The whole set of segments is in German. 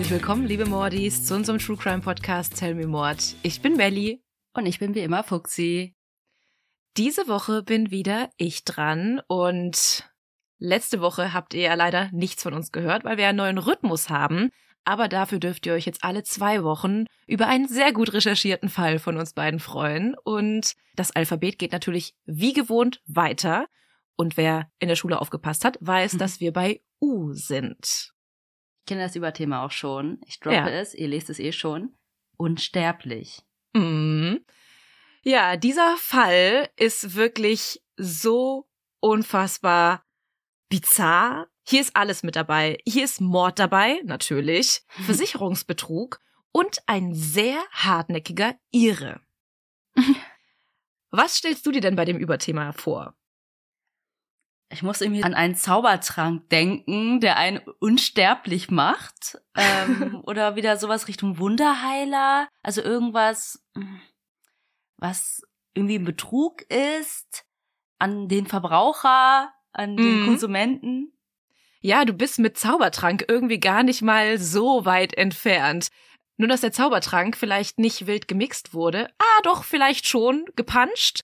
herzlich willkommen, liebe Mordis, zu unserem True Crime Podcast Tell Me Mord. Ich bin Melly. Und ich bin wie immer Fuxi. Diese Woche bin wieder ich dran und letzte Woche habt ihr ja leider nichts von uns gehört, weil wir einen neuen Rhythmus haben. Aber dafür dürft ihr euch jetzt alle zwei Wochen über einen sehr gut recherchierten Fall von uns beiden freuen. Und das Alphabet geht natürlich wie gewohnt weiter. Und wer in der Schule aufgepasst hat, weiß, mhm. dass wir bei U sind. Ich kenne das Überthema auch schon. Ich droppe ja. es, ihr lest es eh schon. Unsterblich. Mhm. Ja, dieser Fall ist wirklich so unfassbar bizarr. Hier ist alles mit dabei. Hier ist Mord dabei, natürlich, Versicherungsbetrug und ein sehr hartnäckiger Ire. Was stellst du dir denn bei dem Überthema vor? Ich muss irgendwie an einen Zaubertrank denken, der einen unsterblich macht. Ähm, oder wieder sowas Richtung Wunderheiler. Also irgendwas, was irgendwie ein Betrug ist an den Verbraucher, an den mhm. Konsumenten. Ja, du bist mit Zaubertrank irgendwie gar nicht mal so weit entfernt. Nur dass der Zaubertrank vielleicht nicht wild gemixt wurde. Ah, doch, vielleicht schon, gepanscht.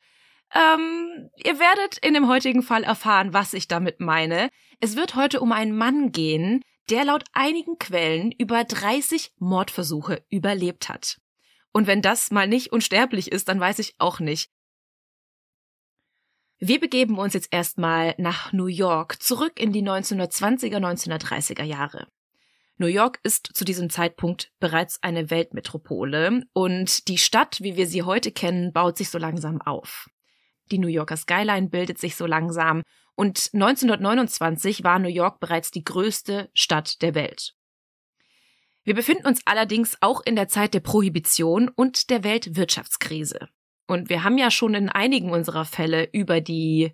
Ähm, ihr werdet in dem heutigen Fall erfahren, was ich damit meine. Es wird heute um einen Mann gehen, der laut einigen Quellen über 30 Mordversuche überlebt hat. Und wenn das mal nicht unsterblich ist, dann weiß ich auch nicht. Wir begeben uns jetzt erstmal nach New York, zurück in die 1920er, 1930er Jahre. New York ist zu diesem Zeitpunkt bereits eine Weltmetropole und die Stadt, wie wir sie heute kennen, baut sich so langsam auf. Die New Yorker Skyline bildet sich so langsam und 1929 war New York bereits die größte Stadt der Welt. Wir befinden uns allerdings auch in der Zeit der Prohibition und der Weltwirtschaftskrise. Und wir haben ja schon in einigen unserer Fälle über die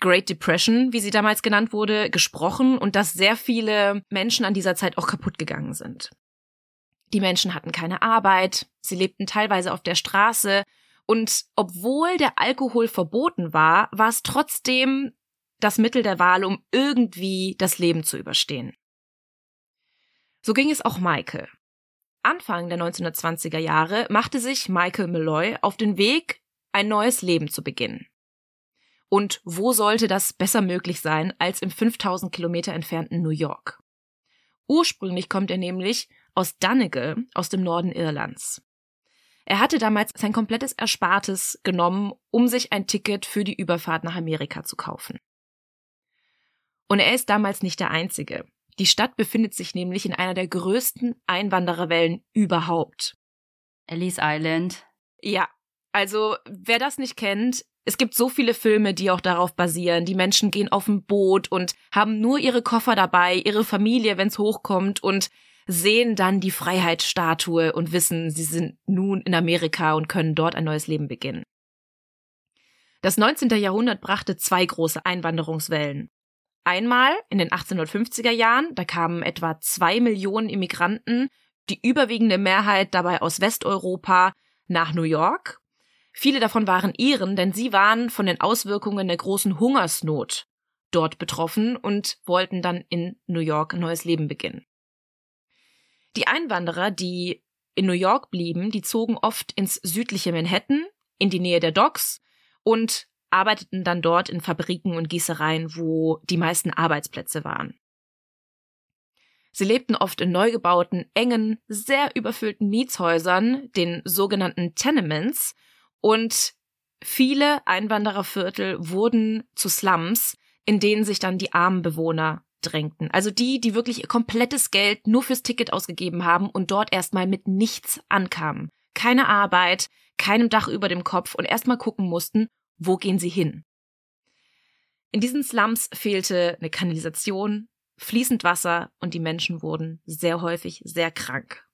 Great Depression, wie sie damals genannt wurde, gesprochen und dass sehr viele Menschen an dieser Zeit auch kaputt gegangen sind. Die Menschen hatten keine Arbeit, sie lebten teilweise auf der Straße und obwohl der Alkohol verboten war, war es trotzdem das Mittel der Wahl, um irgendwie das Leben zu überstehen. So ging es auch Michael. Anfang der 1920er Jahre machte sich Michael Malloy auf den Weg, ein neues Leben zu beginnen. Und wo sollte das besser möglich sein als im 5000 Kilometer entfernten New York? Ursprünglich kommt er nämlich aus Donegal aus dem Norden Irlands. Er hatte damals sein komplettes Erspartes genommen, um sich ein Ticket für die Überfahrt nach Amerika zu kaufen. Und er ist damals nicht der Einzige. Die Stadt befindet sich nämlich in einer der größten Einwandererwellen überhaupt. Ellis Island. Ja, also wer das nicht kennt, es gibt so viele Filme, die auch darauf basieren. Die Menschen gehen auf ein Boot und haben nur ihre Koffer dabei, ihre Familie, wenn's hochkommt und sehen dann die Freiheitsstatue und wissen, sie sind nun in Amerika und können dort ein neues Leben beginnen. Das 19. Jahrhundert brachte zwei große Einwanderungswellen. Einmal in den 1850er Jahren, da kamen etwa zwei Millionen Immigranten, die überwiegende Mehrheit dabei aus Westeuropa, nach New York. Viele davon waren Iren, denn sie waren von den Auswirkungen der großen Hungersnot dort betroffen und wollten dann in New York ein neues Leben beginnen. Die Einwanderer, die in New York blieben, die zogen oft ins südliche Manhattan, in die Nähe der Docks und arbeiteten dann dort in Fabriken und Gießereien, wo die meisten Arbeitsplätze waren. Sie lebten oft in neu gebauten, engen, sehr überfüllten Mietshäusern, den sogenannten Tenements, und viele Einwandererviertel wurden zu Slums, in denen sich dann die armen Bewohner drängten. Also die, die wirklich ihr komplettes Geld nur fürs Ticket ausgegeben haben und dort erstmal mit nichts ankamen. Keine Arbeit, keinem Dach über dem Kopf und erstmal gucken mussten, wo gehen sie hin? In diesen Slums fehlte eine Kanalisation, fließend Wasser und die Menschen wurden sehr häufig sehr krank.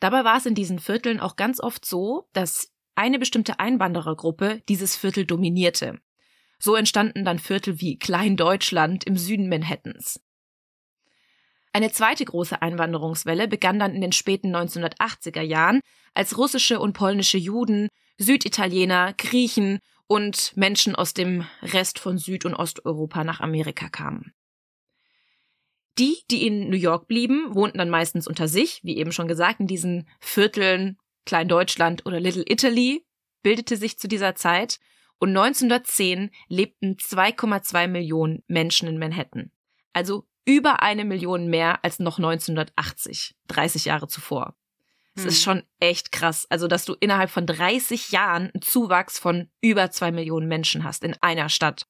Dabei war es in diesen Vierteln auch ganz oft so, dass eine bestimmte Einwanderergruppe dieses Viertel dominierte. So entstanden dann Viertel wie Kleindeutschland im Süden Manhattans. Eine zweite große Einwanderungswelle begann dann in den späten 1980er Jahren, als russische und polnische Juden Süditaliener, Griechen und Menschen aus dem Rest von Süd- und Osteuropa nach Amerika kamen. Die, die in New York blieben, wohnten dann meistens unter sich, wie eben schon gesagt, in diesen Vierteln Klein-Deutschland oder Little Italy bildete sich zu dieser Zeit und 1910 lebten 2,2 Millionen Menschen in Manhattan. Also über eine Million mehr als noch 1980, 30 Jahre zuvor. Es hm. ist schon echt krass. Also, dass du innerhalb von 30 Jahren einen Zuwachs von über zwei Millionen Menschen hast in einer Stadt.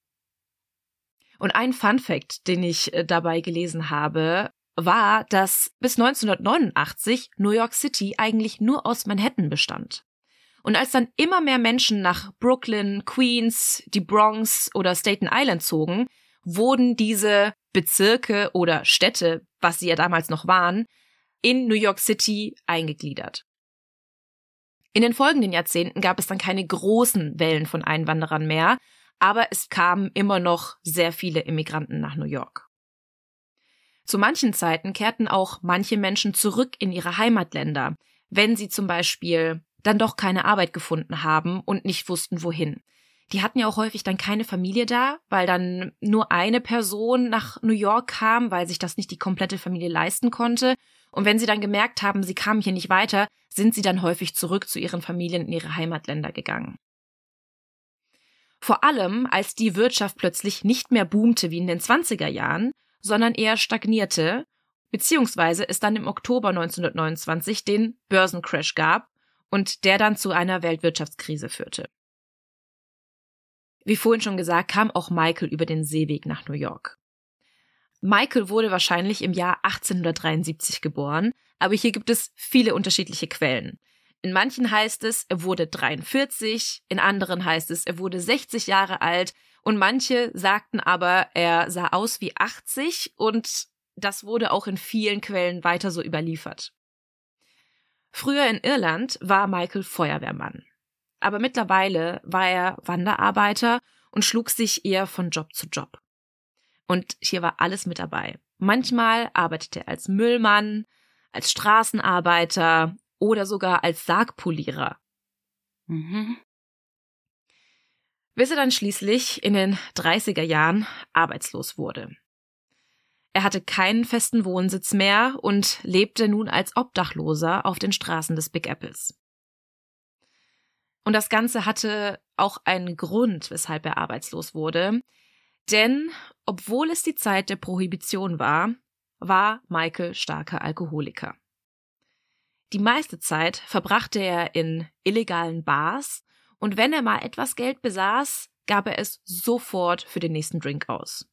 Und ein Fun Fact, den ich äh, dabei gelesen habe, war, dass bis 1989 New York City eigentlich nur aus Manhattan bestand. Und als dann immer mehr Menschen nach Brooklyn, Queens, die Bronx oder Staten Island zogen, wurden diese Bezirke oder Städte, was sie ja damals noch waren, in New York City eingegliedert. In den folgenden Jahrzehnten gab es dann keine großen Wellen von Einwanderern mehr, aber es kamen immer noch sehr viele Immigranten nach New York. Zu manchen Zeiten kehrten auch manche Menschen zurück in ihre Heimatländer, wenn sie zum Beispiel dann doch keine Arbeit gefunden haben und nicht wussten, wohin. Die hatten ja auch häufig dann keine Familie da, weil dann nur eine Person nach New York kam, weil sich das nicht die komplette Familie leisten konnte. Und wenn sie dann gemerkt haben, sie kamen hier nicht weiter, sind sie dann häufig zurück zu ihren Familien in ihre Heimatländer gegangen. Vor allem, als die Wirtschaft plötzlich nicht mehr boomte wie in den 20er Jahren, sondern eher stagnierte, beziehungsweise es dann im Oktober 1929 den Börsencrash gab und der dann zu einer Weltwirtschaftskrise führte. Wie vorhin schon gesagt, kam auch Michael über den Seeweg nach New York. Michael wurde wahrscheinlich im Jahr 1873 geboren, aber hier gibt es viele unterschiedliche Quellen. In manchen heißt es, er wurde 43, in anderen heißt es, er wurde 60 Jahre alt und manche sagten aber, er sah aus wie 80 und das wurde auch in vielen Quellen weiter so überliefert. Früher in Irland war Michael Feuerwehrmann aber mittlerweile war er Wanderarbeiter und schlug sich eher von Job zu Job. Und hier war alles mit dabei. Manchmal arbeitete er als Müllmann, als Straßenarbeiter oder sogar als Sargpolierer. Mhm. Bis er dann schließlich in den 30er Jahren arbeitslos wurde. Er hatte keinen festen Wohnsitz mehr und lebte nun als Obdachloser auf den Straßen des Big Apples. Und das Ganze hatte auch einen Grund, weshalb er arbeitslos wurde. Denn obwohl es die Zeit der Prohibition war, war Michael starker Alkoholiker. Die meiste Zeit verbrachte er in illegalen Bars und wenn er mal etwas Geld besaß, gab er es sofort für den nächsten Drink aus.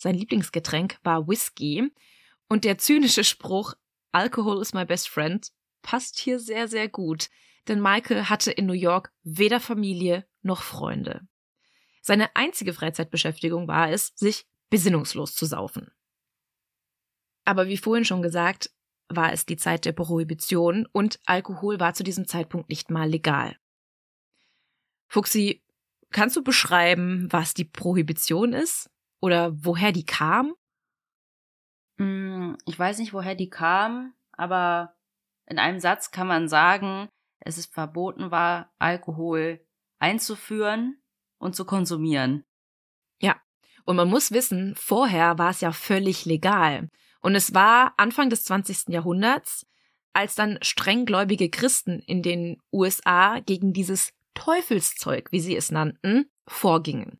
Sein Lieblingsgetränk war Whisky und der zynische Spruch Alcohol is my best friend passt hier sehr, sehr gut, denn Michael hatte in New York weder Familie noch Freunde. Seine einzige Freizeitbeschäftigung war es, sich besinnungslos zu saufen. Aber wie vorhin schon gesagt, war es die Zeit der Prohibition und Alkohol war zu diesem Zeitpunkt nicht mal legal. Fuxi, kannst du beschreiben, was die Prohibition ist oder woher die kam? Hm, ich weiß nicht, woher die kam, aber in einem Satz kann man sagen, es ist verboten war, Alkohol einzuführen und zu konsumieren. Ja, und man muss wissen, vorher war es ja völlig legal. Und es war Anfang des 20. Jahrhunderts, als dann strenggläubige Christen in den USA gegen dieses Teufelszeug, wie sie es nannten, vorgingen.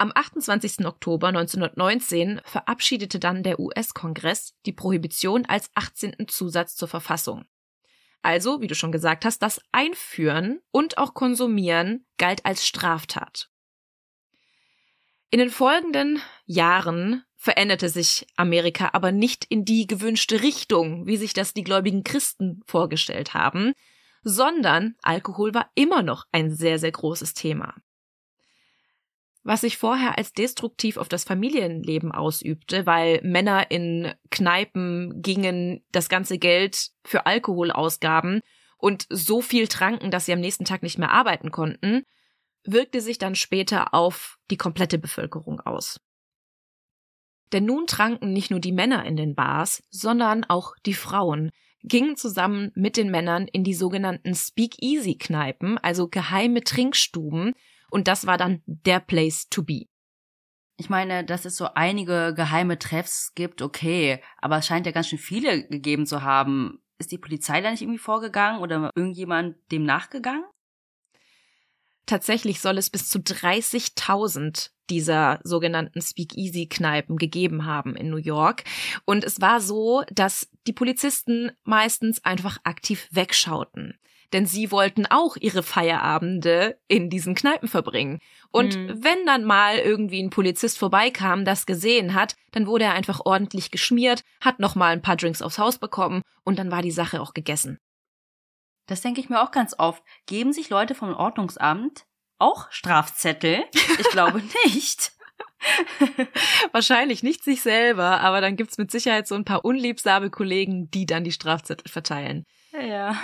Am 28. Oktober 1919 verabschiedete dann der US-Kongress die Prohibition als 18. Zusatz zur Verfassung. Also, wie du schon gesagt hast, das Einführen und auch Konsumieren galt als Straftat. In den folgenden Jahren veränderte sich Amerika aber nicht in die gewünschte Richtung, wie sich das die gläubigen Christen vorgestellt haben, sondern Alkohol war immer noch ein sehr, sehr großes Thema was sich vorher als destruktiv auf das Familienleben ausübte, weil Männer in Kneipen gingen, das ganze Geld für Alkohol ausgaben und so viel tranken, dass sie am nächsten Tag nicht mehr arbeiten konnten, wirkte sich dann später auf die komplette Bevölkerung aus. Denn nun tranken nicht nur die Männer in den Bars, sondern auch die Frauen, gingen zusammen mit den Männern in die sogenannten Speakeasy-Kneipen, also geheime Trinkstuben, und das war dann der Place to be. Ich meine, dass es so einige geheime Treffs gibt, okay, aber es scheint ja ganz schön viele gegeben zu haben. Ist die Polizei da nicht irgendwie vorgegangen oder irgendjemand dem nachgegangen? Tatsächlich soll es bis zu 30.000 dieser sogenannten Speakeasy-Kneipen gegeben haben in New York. Und es war so, dass die Polizisten meistens einfach aktiv wegschauten denn sie wollten auch ihre Feierabende in diesen Kneipen verbringen. Und mhm. wenn dann mal irgendwie ein Polizist vorbeikam, das gesehen hat, dann wurde er einfach ordentlich geschmiert, hat noch mal ein paar Drinks aufs Haus bekommen und dann war die Sache auch gegessen. Das denke ich mir auch ganz oft. Geben sich Leute vom Ordnungsamt auch Strafzettel? Ich glaube nicht. Wahrscheinlich nicht sich selber, aber dann gibt's mit Sicherheit so ein paar unliebsame Kollegen, die dann die Strafzettel verteilen. Ja.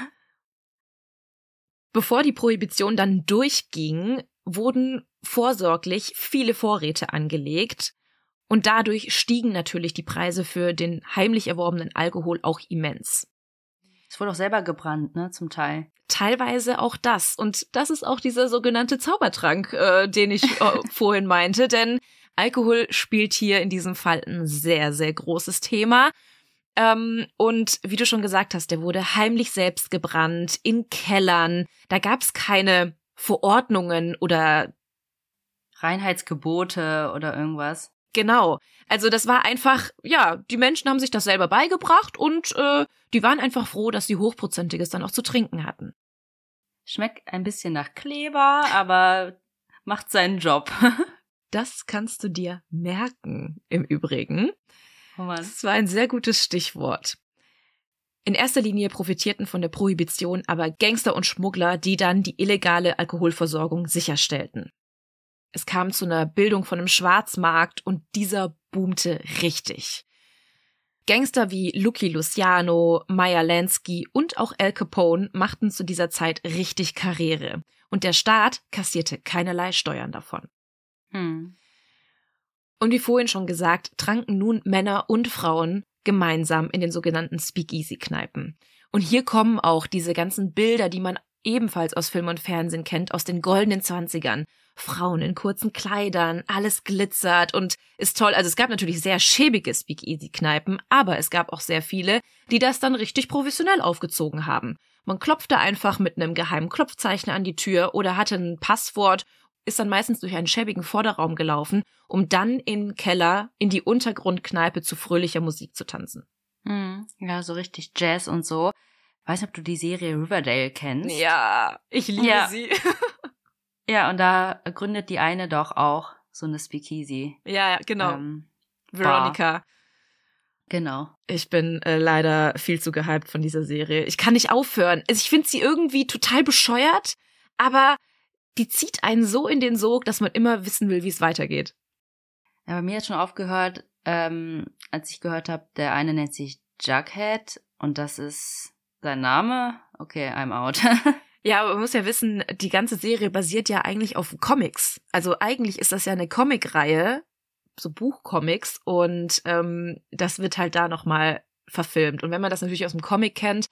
Bevor die Prohibition dann durchging, wurden vorsorglich viele Vorräte angelegt und dadurch stiegen natürlich die Preise für den heimlich erworbenen Alkohol auch immens. Es wurde auch selber gebrannt, ne, zum Teil. Teilweise auch das. Und das ist auch dieser sogenannte Zaubertrank, äh, den ich äh, vorhin meinte, denn Alkohol spielt hier in diesem Fall ein sehr, sehr großes Thema. Ähm, und wie du schon gesagt hast, der wurde heimlich selbst gebrannt, in Kellern. Da gab es keine Verordnungen oder Reinheitsgebote oder irgendwas. Genau. Also das war einfach, ja, die Menschen haben sich das selber beigebracht und äh, die waren einfach froh, dass sie Hochprozentiges dann auch zu trinken hatten. Schmeckt ein bisschen nach Kleber, aber macht seinen Job. das kannst du dir merken, im Übrigen. Oh das war ein sehr gutes Stichwort. In erster Linie profitierten von der Prohibition aber Gangster und Schmuggler, die dann die illegale Alkoholversorgung sicherstellten. Es kam zu einer Bildung von einem Schwarzmarkt und dieser boomte richtig. Gangster wie Lucky Luciano, Maya Lansky und auch Al Capone machten zu dieser Zeit richtig Karriere und der Staat kassierte keinerlei Steuern davon. Hm. Und wie vorhin schon gesagt, tranken nun Männer und Frauen gemeinsam in den sogenannten Speakeasy-Kneipen. Und hier kommen auch diese ganzen Bilder, die man ebenfalls aus Film und Fernsehen kennt, aus den goldenen Zwanzigern. Frauen in kurzen Kleidern, alles glitzert und ist toll. Also es gab natürlich sehr schäbige Speakeasy-Kneipen, aber es gab auch sehr viele, die das dann richtig professionell aufgezogen haben. Man klopfte einfach mit einem geheimen Klopfzeichen an die Tür oder hatte ein Passwort ist dann meistens durch einen schäbigen Vorderraum gelaufen, um dann in Keller in die Untergrundkneipe zu fröhlicher Musik zu tanzen. Hm, ja, so richtig Jazz und so. Weiß nicht, ob du die Serie Riverdale kennst. Ja, ich liebe ja. sie. ja, und da gründet die eine doch auch so eine Speakeasy. Ja, genau. Ähm, Veronica. Bar. Genau. Ich bin äh, leider viel zu gehypt von dieser Serie. Ich kann nicht aufhören. Also ich finde sie irgendwie total bescheuert, aber die zieht einen so in den Sog, dass man immer wissen will, wie es weitergeht. Ja, bei mir hat schon aufgehört, ähm, als ich gehört habe, der eine nennt sich Jughead und das ist sein Name. Okay, I'm out. ja, aber man muss ja wissen, die ganze Serie basiert ja eigentlich auf Comics. Also eigentlich ist das ja eine Comicreihe, so Buchcomics und ähm, das wird halt da nochmal verfilmt. Und wenn man das natürlich aus dem Comic kennt,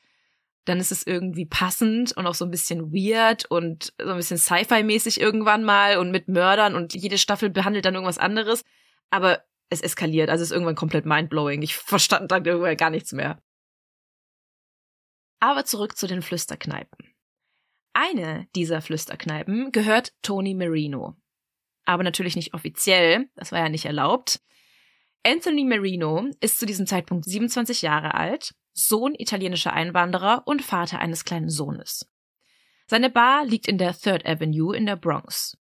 dann ist es irgendwie passend und auch so ein bisschen weird und so ein bisschen Sci-Fi-mäßig irgendwann mal und mit Mördern und jede Staffel behandelt dann irgendwas anderes. Aber es eskaliert, also es ist irgendwann komplett mindblowing. Ich verstand dann irgendwann gar nichts mehr. Aber zurück zu den Flüsterkneipen. Eine dieser Flüsterkneipen gehört Tony Marino. Aber natürlich nicht offiziell, das war ja nicht erlaubt. Anthony Marino ist zu diesem Zeitpunkt 27 Jahre alt Sohn italienischer Einwanderer und Vater eines kleinen Sohnes. Seine Bar liegt in der Third Avenue in der Bronx.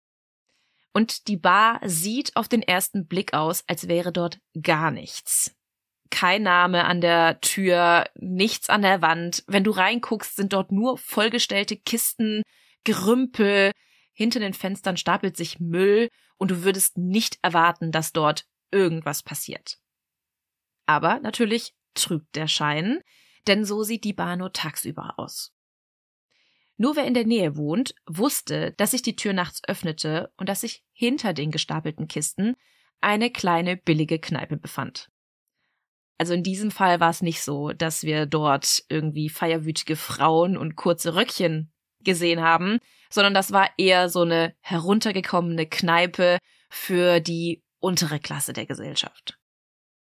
Und die Bar sieht auf den ersten Blick aus, als wäre dort gar nichts. Kein Name an der Tür, nichts an der Wand. Wenn du reinguckst, sind dort nur vollgestellte Kisten, Gerümpel. Hinter den Fenstern stapelt sich Müll und du würdest nicht erwarten, dass dort irgendwas passiert. Aber natürlich trügt der Schein, denn so sieht die Bar nur tagsüber aus. Nur wer in der Nähe wohnt, wusste, dass sich die Tür nachts öffnete und dass sich hinter den gestapelten Kisten eine kleine billige Kneipe befand. Also in diesem Fall war es nicht so, dass wir dort irgendwie feierwütige Frauen und kurze Röckchen gesehen haben, sondern das war eher so eine heruntergekommene Kneipe für die untere Klasse der Gesellschaft.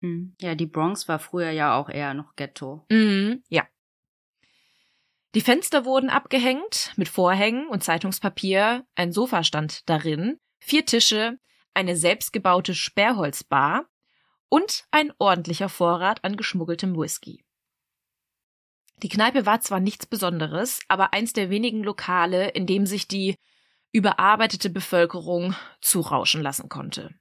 Hm. Ja, die Bronx war früher ja auch eher noch Ghetto. Mhm, ja. Die Fenster wurden abgehängt mit Vorhängen und Zeitungspapier, ein Sofa stand darin, vier Tische, eine selbstgebaute Sperrholzbar und ein ordentlicher Vorrat an geschmuggeltem Whisky. Die Kneipe war zwar nichts Besonderes, aber eins der wenigen Lokale, in dem sich die überarbeitete Bevölkerung zurauschen lassen konnte.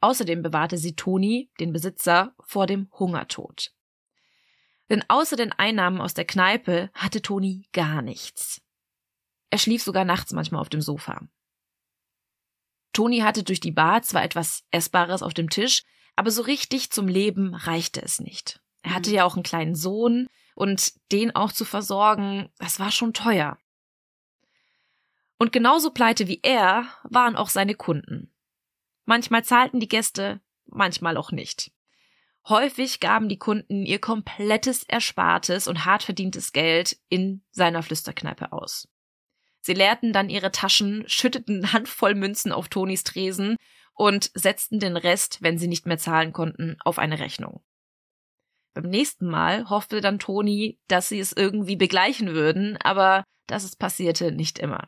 Außerdem bewahrte sie Toni, den Besitzer, vor dem Hungertod. Denn außer den Einnahmen aus der Kneipe hatte Toni gar nichts. Er schlief sogar nachts manchmal auf dem Sofa. Toni hatte durch die Bar zwar etwas Essbares auf dem Tisch, aber so richtig zum Leben reichte es nicht. Er hatte mhm. ja auch einen kleinen Sohn und den auch zu versorgen, das war schon teuer. Und genauso pleite wie er waren auch seine Kunden. Manchmal zahlten die Gäste, manchmal auch nicht. Häufig gaben die Kunden ihr komplettes Erspartes und hart verdientes Geld in seiner Flüsterkneipe aus. Sie leerten dann ihre Taschen, schütteten Handvoll Münzen auf Tonis Tresen und setzten den Rest, wenn sie nicht mehr zahlen konnten, auf eine Rechnung. Beim nächsten Mal hoffte dann Toni, dass sie es irgendwie begleichen würden, aber das passierte nicht immer.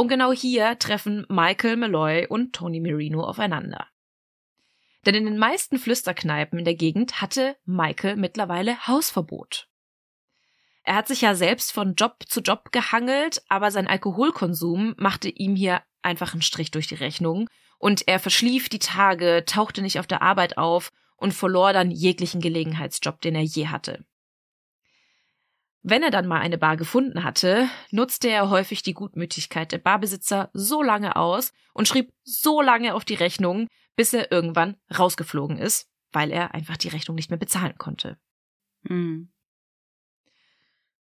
Und genau hier treffen Michael Malloy und Tony Marino aufeinander. Denn in den meisten Flüsterkneipen in der Gegend hatte Michael mittlerweile Hausverbot. Er hat sich ja selbst von Job zu Job gehangelt, aber sein Alkoholkonsum machte ihm hier einfach einen Strich durch die Rechnung und er verschlief die Tage, tauchte nicht auf der Arbeit auf und verlor dann jeglichen Gelegenheitsjob, den er je hatte. Wenn er dann mal eine Bar gefunden hatte, nutzte er häufig die Gutmütigkeit der Barbesitzer so lange aus und schrieb so lange auf die Rechnung, bis er irgendwann rausgeflogen ist, weil er einfach die Rechnung nicht mehr bezahlen konnte. Mhm.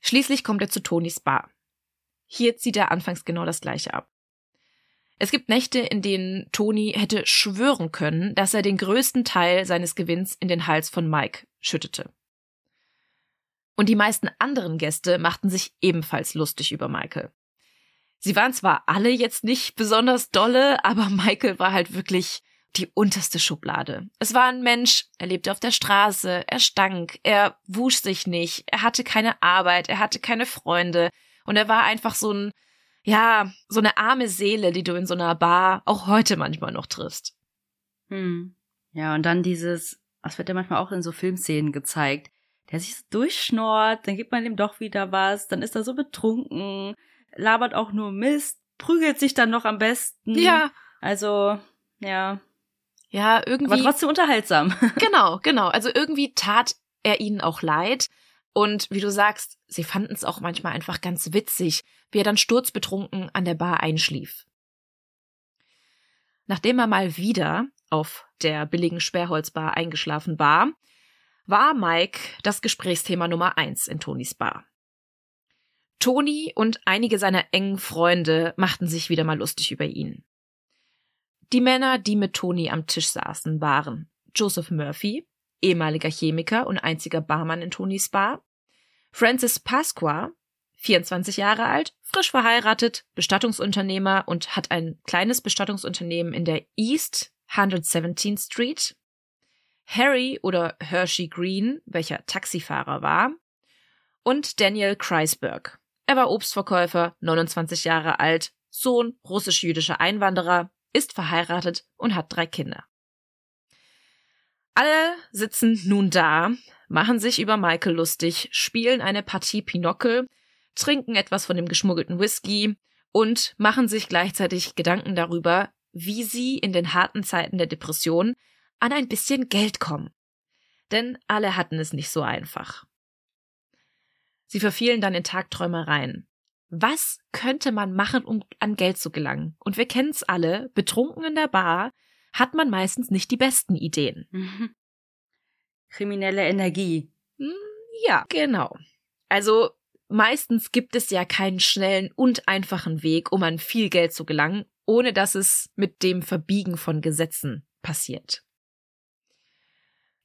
Schließlich kommt er zu Tonys Bar. Hier zieht er anfangs genau das gleiche ab. Es gibt Nächte, in denen Tony hätte schwören können, dass er den größten Teil seines Gewinns in den Hals von Mike schüttete. Und die meisten anderen Gäste machten sich ebenfalls lustig über Michael. Sie waren zwar alle jetzt nicht besonders dolle, aber Michael war halt wirklich die unterste Schublade. Es war ein Mensch, er lebte auf der Straße, er stank, er wusch sich nicht, er hatte keine Arbeit, er hatte keine Freunde und er war einfach so ein, ja, so eine arme Seele, die du in so einer Bar auch heute manchmal noch triffst. Hm. Ja, und dann dieses, das wird ja manchmal auch in so Filmszenen gezeigt, der sich so durchschnort, dann gibt man ihm doch wieder was, dann ist er so betrunken, labert auch nur Mist, prügelt sich dann noch am besten. Ja. Also, ja. Ja, irgendwie. Aber trotzdem unterhaltsam. Genau, genau. Also irgendwie tat er ihnen auch leid. Und wie du sagst, sie fanden es auch manchmal einfach ganz witzig, wie er dann sturzbetrunken an der Bar einschlief. Nachdem er mal wieder auf der billigen Sperrholzbar eingeschlafen war, war Mike das Gesprächsthema Nummer eins in Tonys Bar. Tony und einige seiner engen Freunde machten sich wieder mal lustig über ihn. Die Männer, die mit Tony am Tisch saßen, waren Joseph Murphy, ehemaliger Chemiker und einziger Barmann in Tonys Bar, Francis Pasqua, 24 Jahre alt, frisch verheiratet, Bestattungsunternehmer und hat ein kleines Bestattungsunternehmen in der East 117th Street Harry oder Hershey Green, welcher Taxifahrer war, und Daniel Kreisberg. Er war Obstverkäufer, 29 Jahre alt, Sohn russisch-jüdischer Einwanderer, ist verheiratet und hat drei Kinder. Alle sitzen nun da, machen sich über Michael lustig, spielen eine Partie Pinockel, trinken etwas von dem geschmuggelten Whisky und machen sich gleichzeitig Gedanken darüber, wie sie in den harten Zeiten der Depression an ein bisschen Geld kommen. Denn alle hatten es nicht so einfach. Sie verfielen dann in Tagträumereien. Was könnte man machen, um an Geld zu gelangen? Und wir kennen's alle, betrunken in der Bar hat man meistens nicht die besten Ideen. Mhm. Kriminelle Energie. Hm, ja, genau. Also meistens gibt es ja keinen schnellen und einfachen Weg, um an viel Geld zu gelangen, ohne dass es mit dem Verbiegen von Gesetzen passiert.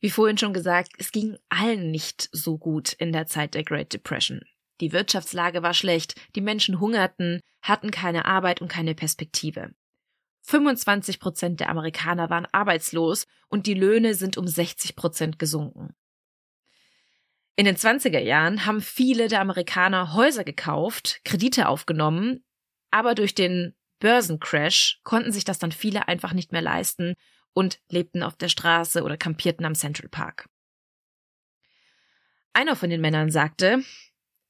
Wie vorhin schon gesagt, es ging allen nicht so gut in der Zeit der Great Depression. Die Wirtschaftslage war schlecht, die Menschen hungerten, hatten keine Arbeit und keine Perspektive. 25 Prozent der Amerikaner waren arbeitslos und die Löhne sind um 60 Prozent gesunken. In den 20er Jahren haben viele der Amerikaner Häuser gekauft, Kredite aufgenommen, aber durch den Börsencrash konnten sich das dann viele einfach nicht mehr leisten und lebten auf der Straße oder kampierten am Central Park. Einer von den Männern sagte,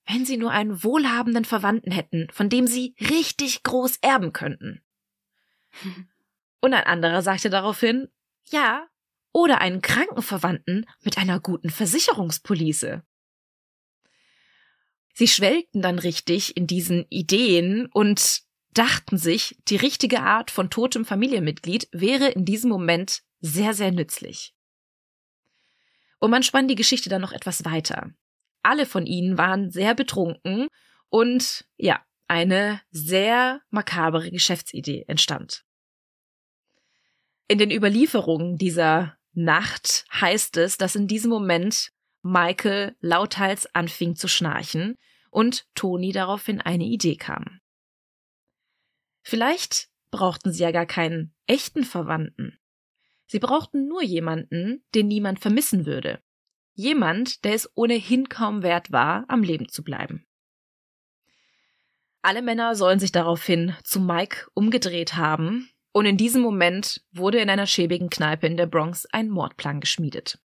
wenn sie nur einen wohlhabenden Verwandten hätten, von dem sie richtig groß erben könnten. Und ein anderer sagte daraufhin, ja, oder einen kranken Verwandten mit einer guten Versicherungspolice. Sie schwelgten dann richtig in diesen Ideen und dachten sich, die richtige Art von totem Familienmitglied wäre in diesem Moment sehr, sehr nützlich. Und man spann die Geschichte dann noch etwas weiter. Alle von ihnen waren sehr betrunken und ja, eine sehr makabere Geschäftsidee entstand. In den Überlieferungen dieser Nacht heißt es, dass in diesem Moment Michael lauthals anfing zu schnarchen und Toni daraufhin eine Idee kam. Vielleicht brauchten sie ja gar keinen echten Verwandten. Sie brauchten nur jemanden, den niemand vermissen würde. Jemand, der es ohnehin kaum wert war, am Leben zu bleiben. Alle Männer sollen sich daraufhin zu Mike umgedreht haben, und in diesem Moment wurde in einer schäbigen Kneipe in der Bronx ein Mordplan geschmiedet.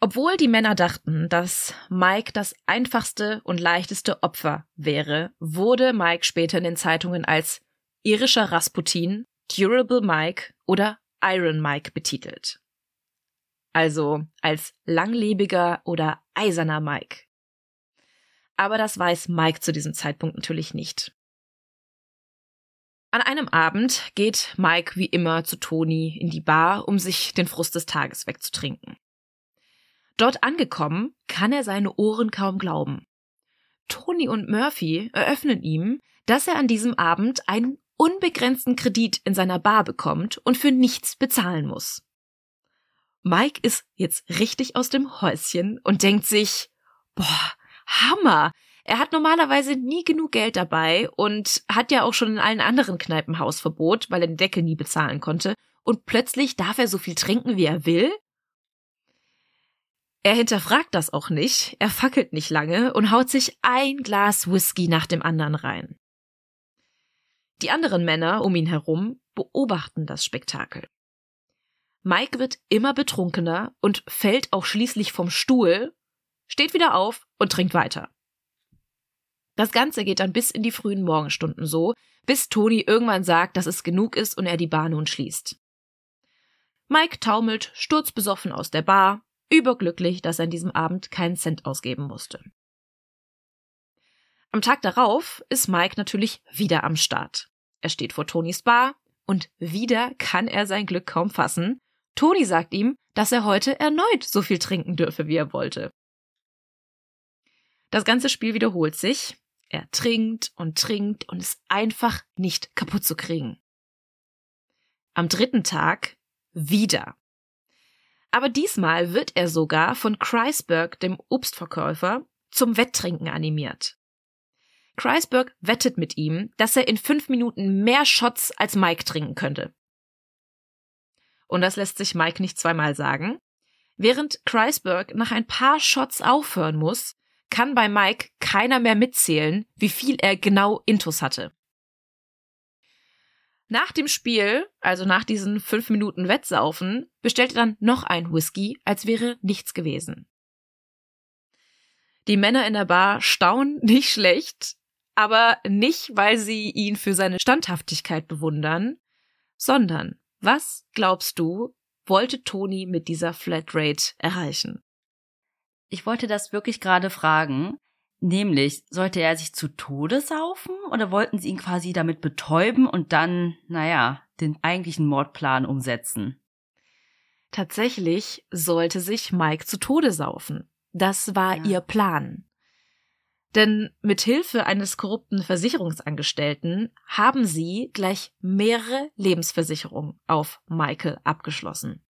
Obwohl die Männer dachten, dass Mike das einfachste und leichteste Opfer wäre, wurde Mike später in den Zeitungen als irischer Rasputin Durable Mike oder Iron Mike betitelt. Also als langlebiger oder eiserner Mike. Aber das weiß Mike zu diesem Zeitpunkt natürlich nicht. An einem Abend geht Mike wie immer zu Toni in die Bar, um sich den Frust des Tages wegzutrinken. Dort angekommen, kann er seine Ohren kaum glauben. Toni und Murphy eröffnen ihm, dass er an diesem Abend einen unbegrenzten Kredit in seiner Bar bekommt und für nichts bezahlen muss. Mike ist jetzt richtig aus dem Häuschen und denkt sich, boah, Hammer! Er hat normalerweise nie genug Geld dabei und hat ja auch schon in allen anderen Kneipen Hausverbot, weil er den Deckel nie bezahlen konnte. Und plötzlich darf er so viel trinken, wie er will? Er hinterfragt das auch nicht, er fackelt nicht lange und haut sich ein Glas Whisky nach dem anderen rein. Die anderen Männer um ihn herum beobachten das Spektakel. Mike wird immer betrunkener und fällt auch schließlich vom Stuhl, steht wieder auf und trinkt weiter. Das Ganze geht dann bis in die frühen Morgenstunden so, bis Toni irgendwann sagt, dass es genug ist und er die Bar nun schließt. Mike taumelt sturzbesoffen aus der Bar, überglücklich, dass er an diesem Abend keinen Cent ausgeben musste. Am Tag darauf ist Mike natürlich wieder am Start. Er steht vor Tonis Bar und wieder kann er sein Glück kaum fassen. Toni sagt ihm, dass er heute erneut so viel trinken dürfe, wie er wollte. Das ganze Spiel wiederholt sich. Er trinkt und trinkt und ist einfach nicht kaputt zu kriegen. Am dritten Tag wieder. Aber diesmal wird er sogar von Kreisberg, dem Obstverkäufer, zum Wetttrinken animiert. Kreisberg wettet mit ihm, dass er in fünf Minuten mehr Shots als Mike trinken könnte. Und das lässt sich Mike nicht zweimal sagen. Während Kreisberg nach ein paar Shots aufhören muss, kann bei Mike keiner mehr mitzählen, wie viel er genau Intus hatte. Nach dem Spiel, also nach diesen fünf Minuten Wettsaufen, bestellt er dann noch ein Whisky, als wäre nichts gewesen. Die Männer in der Bar staunen nicht schlecht, aber nicht, weil sie ihn für seine Standhaftigkeit bewundern, sondern was glaubst du, wollte Toni mit dieser Flatrate erreichen? Ich wollte das wirklich gerade fragen. Nämlich, sollte er sich zu Tode saufen oder wollten sie ihn quasi damit betäuben und dann, naja, den eigentlichen Mordplan umsetzen? Tatsächlich sollte sich Mike zu Tode saufen. Das war ja. ihr Plan. Denn mit Hilfe eines korrupten Versicherungsangestellten haben sie gleich mehrere Lebensversicherungen auf Michael abgeschlossen.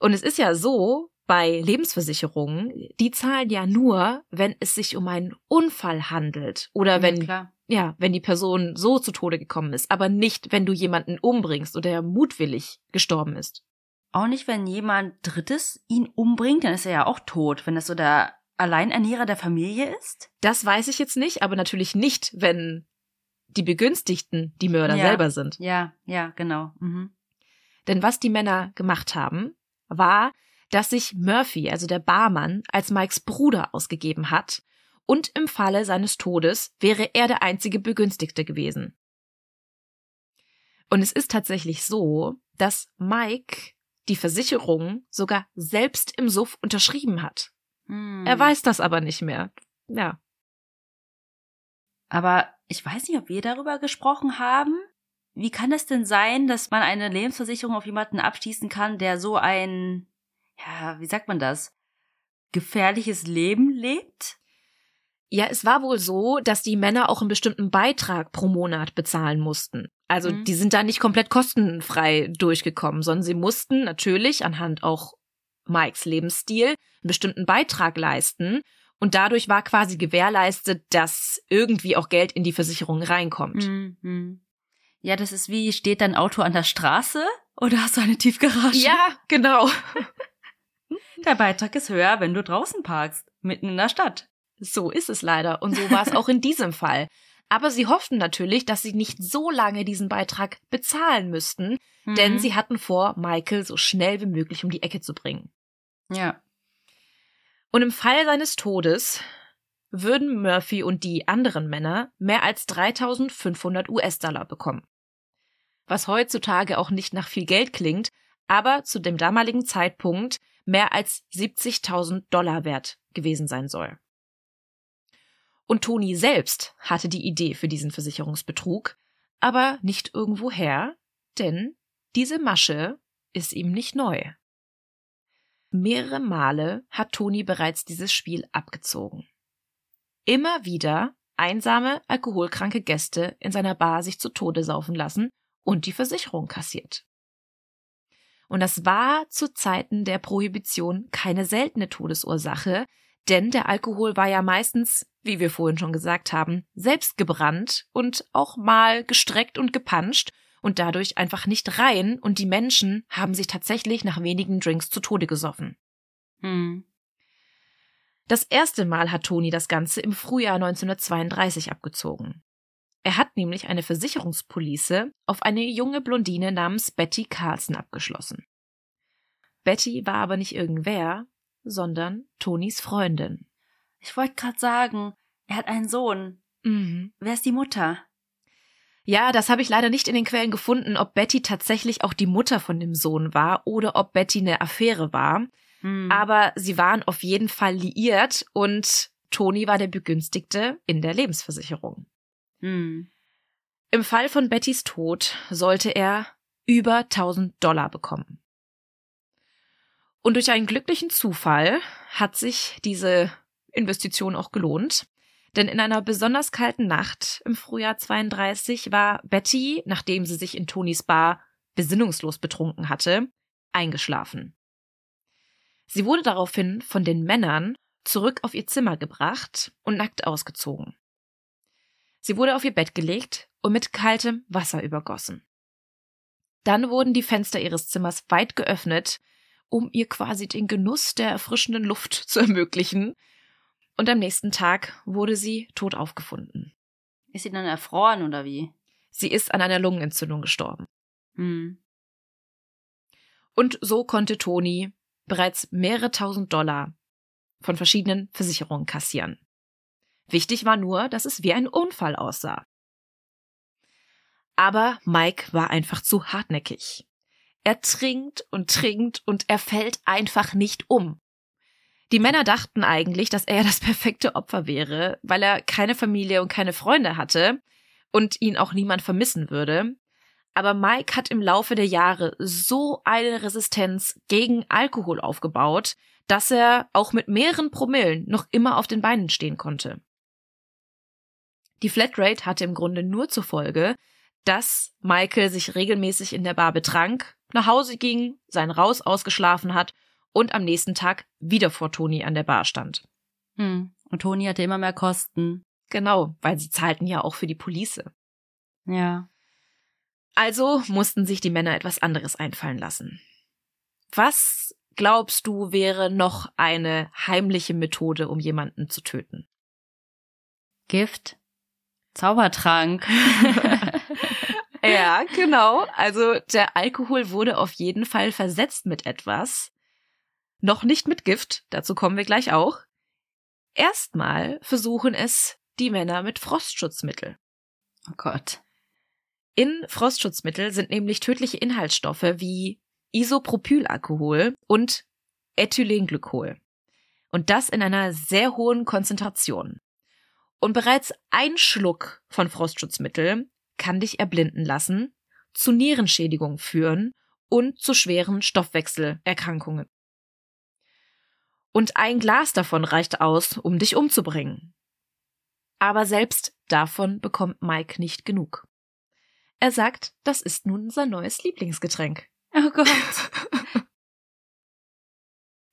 Und es ist ja so, bei Lebensversicherungen, die zahlen ja nur, wenn es sich um einen Unfall handelt oder wenn ja, ja, wenn die Person so zu Tode gekommen ist, aber nicht, wenn du jemanden umbringst oder er mutwillig gestorben ist. Auch nicht, wenn jemand Drittes ihn umbringt, dann ist er ja auch tot, wenn das so der Alleinernährer der Familie ist? Das weiß ich jetzt nicht, aber natürlich nicht, wenn die Begünstigten die Mörder Ja. selber sind. Ja, ja, genau. Mhm. Denn was die Männer gemacht haben, war, dass sich Murphy, also der Barmann, als Mikes Bruder ausgegeben hat und im Falle seines Todes wäre er der einzige Begünstigte gewesen. Und es ist tatsächlich so, dass Mike die Versicherung sogar selbst im Suff unterschrieben hat. Hm. Er weiß das aber nicht mehr. Ja. Aber ich weiß nicht, ob wir darüber gesprochen haben. Wie kann es denn sein, dass man eine Lebensversicherung auf jemanden abschließen kann, der so ein, ja, wie sagt man das, gefährliches Leben lebt? Ja, es war wohl so, dass die Männer auch einen bestimmten Beitrag pro Monat bezahlen mussten. Also Mhm. die sind da nicht komplett kostenfrei durchgekommen, sondern sie mussten natürlich anhand auch Mikes Lebensstil einen bestimmten Beitrag leisten. Und dadurch war quasi gewährleistet, dass irgendwie auch Geld in die Versicherung reinkommt. Mhm. Ja, das ist wie, steht dein Auto an der Straße oder hast du eine Tiefgarage? Ja, genau. Der Beitrag ist höher, wenn du draußen parkst, mitten in der Stadt. So ist es leider. Und so war es auch in diesem Fall. Aber sie hofften natürlich, dass sie nicht so lange diesen Beitrag bezahlen müssten, denn Mhm. sie hatten vor, Michael so schnell wie möglich um die Ecke zu bringen. Ja. Und im Fall seines Todes würden Murphy und die anderen Männer mehr als 3500 US-Dollar bekommen. Was heutzutage auch nicht nach viel Geld klingt, aber zu dem damaligen Zeitpunkt mehr als 70.000 Dollar wert gewesen sein soll. Und Tony selbst hatte die Idee für diesen Versicherungsbetrug, aber nicht irgendwoher, denn diese Masche ist ihm nicht neu. Mehrere Male hat Toni bereits dieses Spiel abgezogen. Immer wieder einsame, alkoholkranke Gäste in seiner Bar sich zu Tode saufen lassen und die Versicherung kassiert. Und das war zu Zeiten der Prohibition keine seltene Todesursache, denn der Alkohol war ja meistens, wie wir vorhin schon gesagt haben, selbst gebrannt und auch mal gestreckt und gepanscht und dadurch einfach nicht rein und die Menschen haben sich tatsächlich nach wenigen Drinks zu Tode gesoffen. Hm. Das erste Mal hat Toni das Ganze im Frühjahr 1932 abgezogen. Er hat nämlich eine Versicherungspolice auf eine junge Blondine namens Betty Carlson abgeschlossen. Betty war aber nicht irgendwer, sondern Tonis Freundin. Ich wollte gerade sagen, er hat einen Sohn. Mhm. Wer ist die Mutter? Ja, das habe ich leider nicht in den Quellen gefunden, ob Betty tatsächlich auch die Mutter von dem Sohn war oder ob Betty eine Affäre war. Hm. Aber sie waren auf jeden Fall liiert und Toni war der Begünstigte in der Lebensversicherung. Hm. Im Fall von Bettys Tod sollte er über 1000 Dollar bekommen. Und durch einen glücklichen Zufall hat sich diese Investition auch gelohnt. Denn in einer besonders kalten Nacht im Frühjahr 32 war Betty, nachdem sie sich in Tonis Bar besinnungslos betrunken hatte, eingeschlafen. Sie wurde daraufhin von den Männern zurück auf ihr Zimmer gebracht und nackt ausgezogen. Sie wurde auf ihr Bett gelegt und mit kaltem Wasser übergossen. Dann wurden die Fenster ihres Zimmers weit geöffnet, um ihr quasi den Genuss der erfrischenden Luft zu ermöglichen, und am nächsten Tag wurde sie tot aufgefunden. Ist sie dann erfroren oder wie? Sie ist an einer Lungenentzündung gestorben. Hm. Und so konnte Toni bereits mehrere tausend Dollar von verschiedenen Versicherungen kassieren. Wichtig war nur, dass es wie ein Unfall aussah. Aber Mike war einfach zu hartnäckig. Er trinkt und trinkt und er fällt einfach nicht um. Die Männer dachten eigentlich, dass er das perfekte Opfer wäre, weil er keine Familie und keine Freunde hatte und ihn auch niemand vermissen würde. Aber Mike hat im Laufe der Jahre so eine Resistenz gegen Alkohol aufgebaut, dass er auch mit mehreren Promillen noch immer auf den Beinen stehen konnte. Die Flatrate hatte im Grunde nur zur Folge, dass Michael sich regelmäßig in der Bar betrank, nach Hause ging, sein Raus ausgeschlafen hat und am nächsten Tag wieder vor Toni an der Bar stand. Hm. Und Toni hatte immer mehr Kosten. Genau, weil sie zahlten ja auch für die Police. Ja. Also mussten sich die Männer etwas anderes einfallen lassen. Was glaubst du wäre noch eine heimliche Methode, um jemanden zu töten? Gift? Zaubertrank. ja, genau. Also der Alkohol wurde auf jeden Fall versetzt mit etwas. Noch nicht mit Gift, dazu kommen wir gleich auch. Erstmal versuchen es die Männer mit Frostschutzmittel. Oh Gott. In Frostschutzmittel sind nämlich tödliche Inhaltsstoffe wie Isopropylalkohol und Ethylenglycol. Und das in einer sehr hohen Konzentration. Und bereits ein Schluck von Frostschutzmittel kann dich erblinden lassen, zu Nierenschädigung führen und zu schweren Stoffwechselerkrankungen. Und ein Glas davon reicht aus, um dich umzubringen. Aber selbst davon bekommt Mike nicht genug. Er sagt, das ist nun sein neues Lieblingsgetränk. Oh Gott.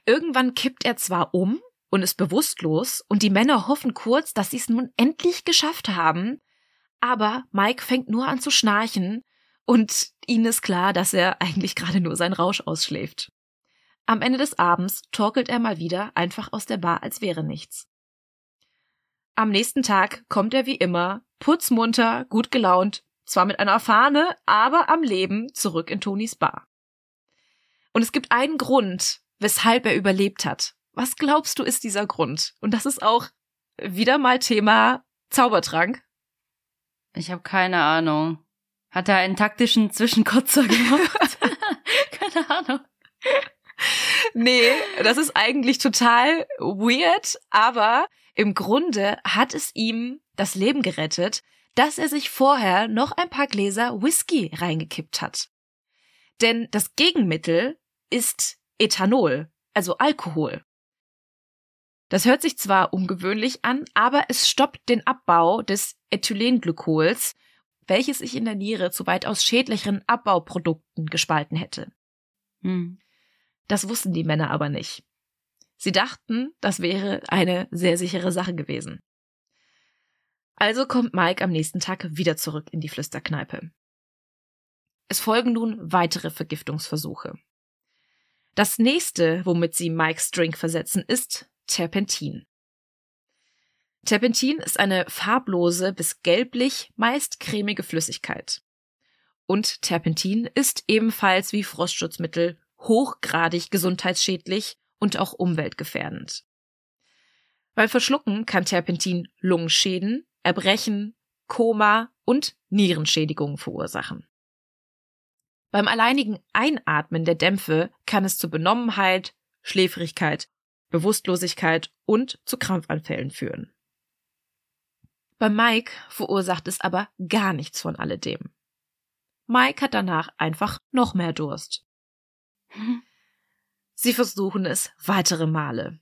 Irgendwann kippt er zwar um und ist bewusstlos und die Männer hoffen kurz, dass sie es nun endlich geschafft haben, aber Mike fängt nur an zu schnarchen und ihnen ist klar, dass er eigentlich gerade nur seinen Rausch ausschläft. Am Ende des Abends torkelt er mal wieder einfach aus der Bar, als wäre nichts. Am nächsten Tag kommt er wie immer, putzmunter, gut gelaunt, zwar mit einer Fahne, aber am Leben zurück in Tonys Bar. Und es gibt einen Grund, weshalb er überlebt hat. Was glaubst du ist dieser Grund? Und das ist auch wieder mal Thema Zaubertrank. Ich habe keine Ahnung. Hat er einen taktischen Zwischenkotzer gemacht? keine Ahnung. Nee, das ist eigentlich total weird, aber im Grunde hat es ihm das Leben gerettet, dass er sich vorher noch ein paar Gläser Whisky reingekippt hat. Denn das Gegenmittel ist Ethanol, also Alkohol. Das hört sich zwar ungewöhnlich an, aber es stoppt den Abbau des Ethylenglykols, welches sich in der Niere zu weitaus schädlicheren Abbauprodukten gespalten hätte. Hm. Das wussten die Männer aber nicht. Sie dachten, das wäre eine sehr sichere Sache gewesen. Also kommt Mike am nächsten Tag wieder zurück in die Flüsterkneipe. Es folgen nun weitere Vergiftungsversuche. Das nächste, womit sie Mikes Drink versetzen, ist Terpentin. Terpentin ist eine farblose bis gelblich, meist cremige Flüssigkeit. Und Terpentin ist ebenfalls wie Frostschutzmittel hochgradig gesundheitsschädlich und auch umweltgefährdend. Weil Verschlucken kann Terpentin Lungenschäden, Erbrechen, Koma und Nierenschädigungen verursachen. Beim alleinigen Einatmen der Dämpfe kann es zu Benommenheit, Schläfrigkeit, Bewusstlosigkeit und zu Krampfanfällen führen. Bei Mike verursacht es aber gar nichts von alledem. Mike hat danach einfach noch mehr Durst. Sie versuchen es weitere Male.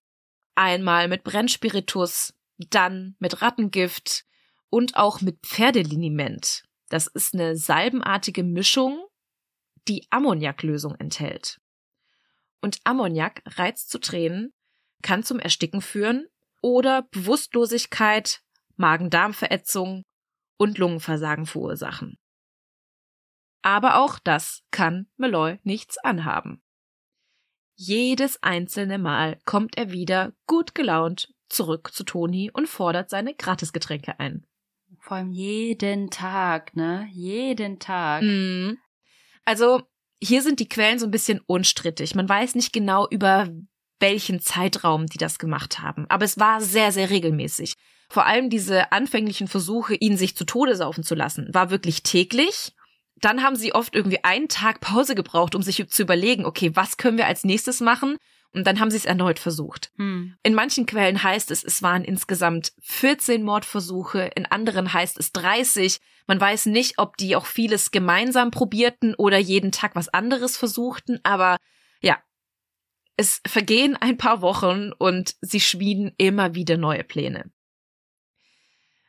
Einmal mit Brennspiritus, dann mit Rattengift und auch mit Pferdeliniment. Das ist eine salbenartige Mischung, die Ammoniaklösung enthält. Und Ammoniak reizt zu Tränen, kann zum Ersticken führen oder Bewusstlosigkeit, Magen-Darm-Verätzung und Lungenversagen verursachen. Aber auch das kann Malloy nichts anhaben. Jedes einzelne Mal kommt er wieder gut gelaunt zurück zu Toni und fordert seine Gratisgetränke ein. Vor allem jeden Tag, ne? Jeden Tag. Mhm. Also, hier sind die Quellen so ein bisschen unstrittig. Man weiß nicht genau, über welchen Zeitraum die das gemacht haben. Aber es war sehr, sehr regelmäßig. Vor allem diese anfänglichen Versuche, ihn sich zu Tode saufen zu lassen, war wirklich täglich dann haben sie oft irgendwie einen Tag Pause gebraucht, um sich zu überlegen, okay, was können wir als nächstes machen? Und dann haben sie es erneut versucht. Hm. In manchen Quellen heißt es, es waren insgesamt 14 Mordversuche, in anderen heißt es 30. Man weiß nicht, ob die auch vieles gemeinsam probierten oder jeden Tag was anderes versuchten, aber es vergehen ein paar Wochen und sie schmieden immer wieder neue Pläne.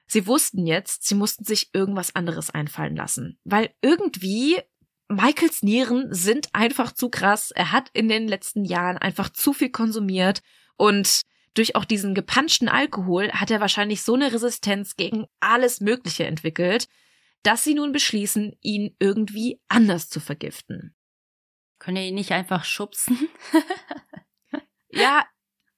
Sie wussten jetzt, sie mussten sich irgendwas anderes einfallen lassen, weil irgendwie Michaels Nieren sind einfach zu krass. Er hat in den letzten Jahren einfach zu viel konsumiert und durch auch diesen gepanschten Alkohol hat er wahrscheinlich so eine Resistenz gegen alles Mögliche entwickelt, dass sie nun beschließen, ihn irgendwie anders zu vergiften. Können ihr ihn nicht einfach schubsen? ja,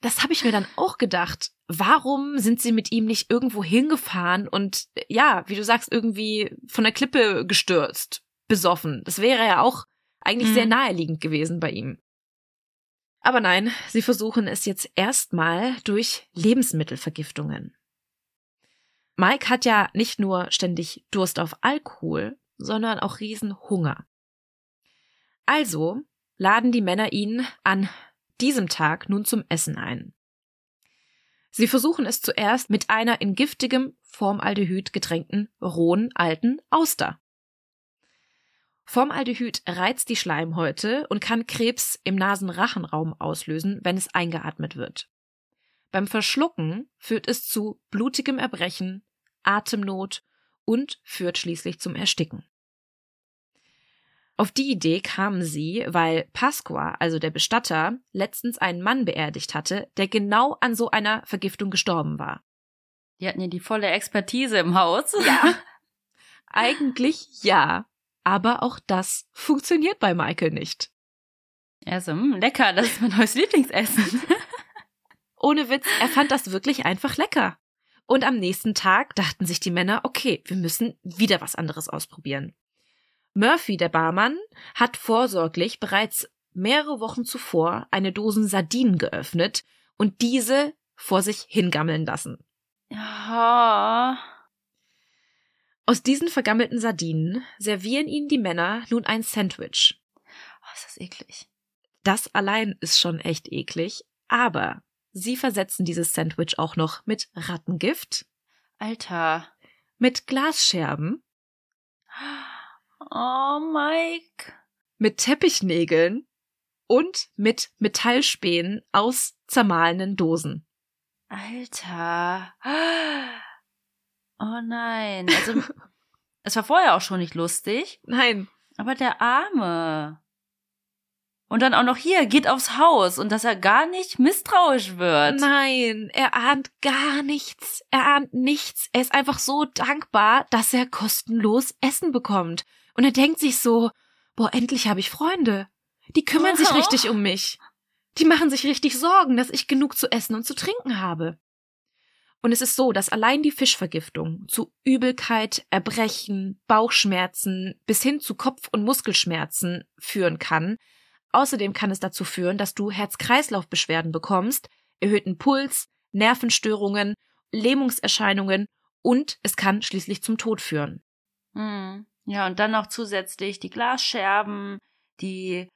das habe ich mir dann auch gedacht. Warum sind sie mit ihm nicht irgendwo hingefahren und ja, wie du sagst, irgendwie von der Klippe gestürzt, besoffen? Das wäre ja auch eigentlich mhm. sehr naheliegend gewesen bei ihm. Aber nein, sie versuchen es jetzt erstmal durch Lebensmittelvergiftungen. Mike hat ja nicht nur ständig Durst auf Alkohol, sondern auch Riesenhunger. Also laden die Männer ihn an diesem Tag nun zum Essen ein. Sie versuchen es zuerst mit einer in giftigem Formaldehyd getränkten rohen alten Auster. Formaldehyd reizt die Schleimhäute und kann Krebs im Nasenrachenraum auslösen, wenn es eingeatmet wird. Beim Verschlucken führt es zu blutigem Erbrechen, Atemnot und führt schließlich zum Ersticken. Auf die Idee kamen sie, weil Pasqua, also der Bestatter, letztens einen Mann beerdigt hatte, der genau an so einer Vergiftung gestorben war. Die hatten ja die volle Expertise im Haus. Ja. Eigentlich ja. Aber auch das funktioniert bei Michael nicht. Er so, mh, lecker, das ist mein neues Lieblingsessen. Ohne Witz, er fand das wirklich einfach lecker. Und am nächsten Tag dachten sich die Männer, okay, wir müssen wieder was anderes ausprobieren. Murphy, der Barmann, hat vorsorglich bereits mehrere Wochen zuvor eine Dosen Sardinen geöffnet und diese vor sich hingammeln lassen. Ja. Aus diesen vergammelten Sardinen servieren ihnen die Männer nun ein Sandwich. Oh, ist das eklig. Das allein ist schon echt eklig, aber sie versetzen dieses Sandwich auch noch mit Rattengift. Alter. Mit Glasscherben. Oh, Mike. Mit Teppichnägeln und mit Metallspänen aus zermahlenen Dosen. Alter. Oh nein. Also, es war vorher auch schon nicht lustig. Nein. Aber der Arme. Und dann auch noch hier, geht aufs Haus und dass er gar nicht misstrauisch wird. Nein, er ahnt gar nichts. Er ahnt nichts. Er ist einfach so dankbar, dass er kostenlos Essen bekommt. Und er denkt sich so, boah, endlich habe ich Freunde. Die kümmern sich richtig um mich. Die machen sich richtig Sorgen, dass ich genug zu essen und zu trinken habe. Und es ist so, dass allein die Fischvergiftung zu Übelkeit, Erbrechen, Bauchschmerzen bis hin zu Kopf- und Muskelschmerzen führen kann. Außerdem kann es dazu führen, dass du Herz-Kreislauf-Beschwerden bekommst, erhöhten Puls, Nervenstörungen, Lähmungserscheinungen und es kann schließlich zum Tod führen. Hm. Ja, und dann noch zusätzlich die Glasscherben, die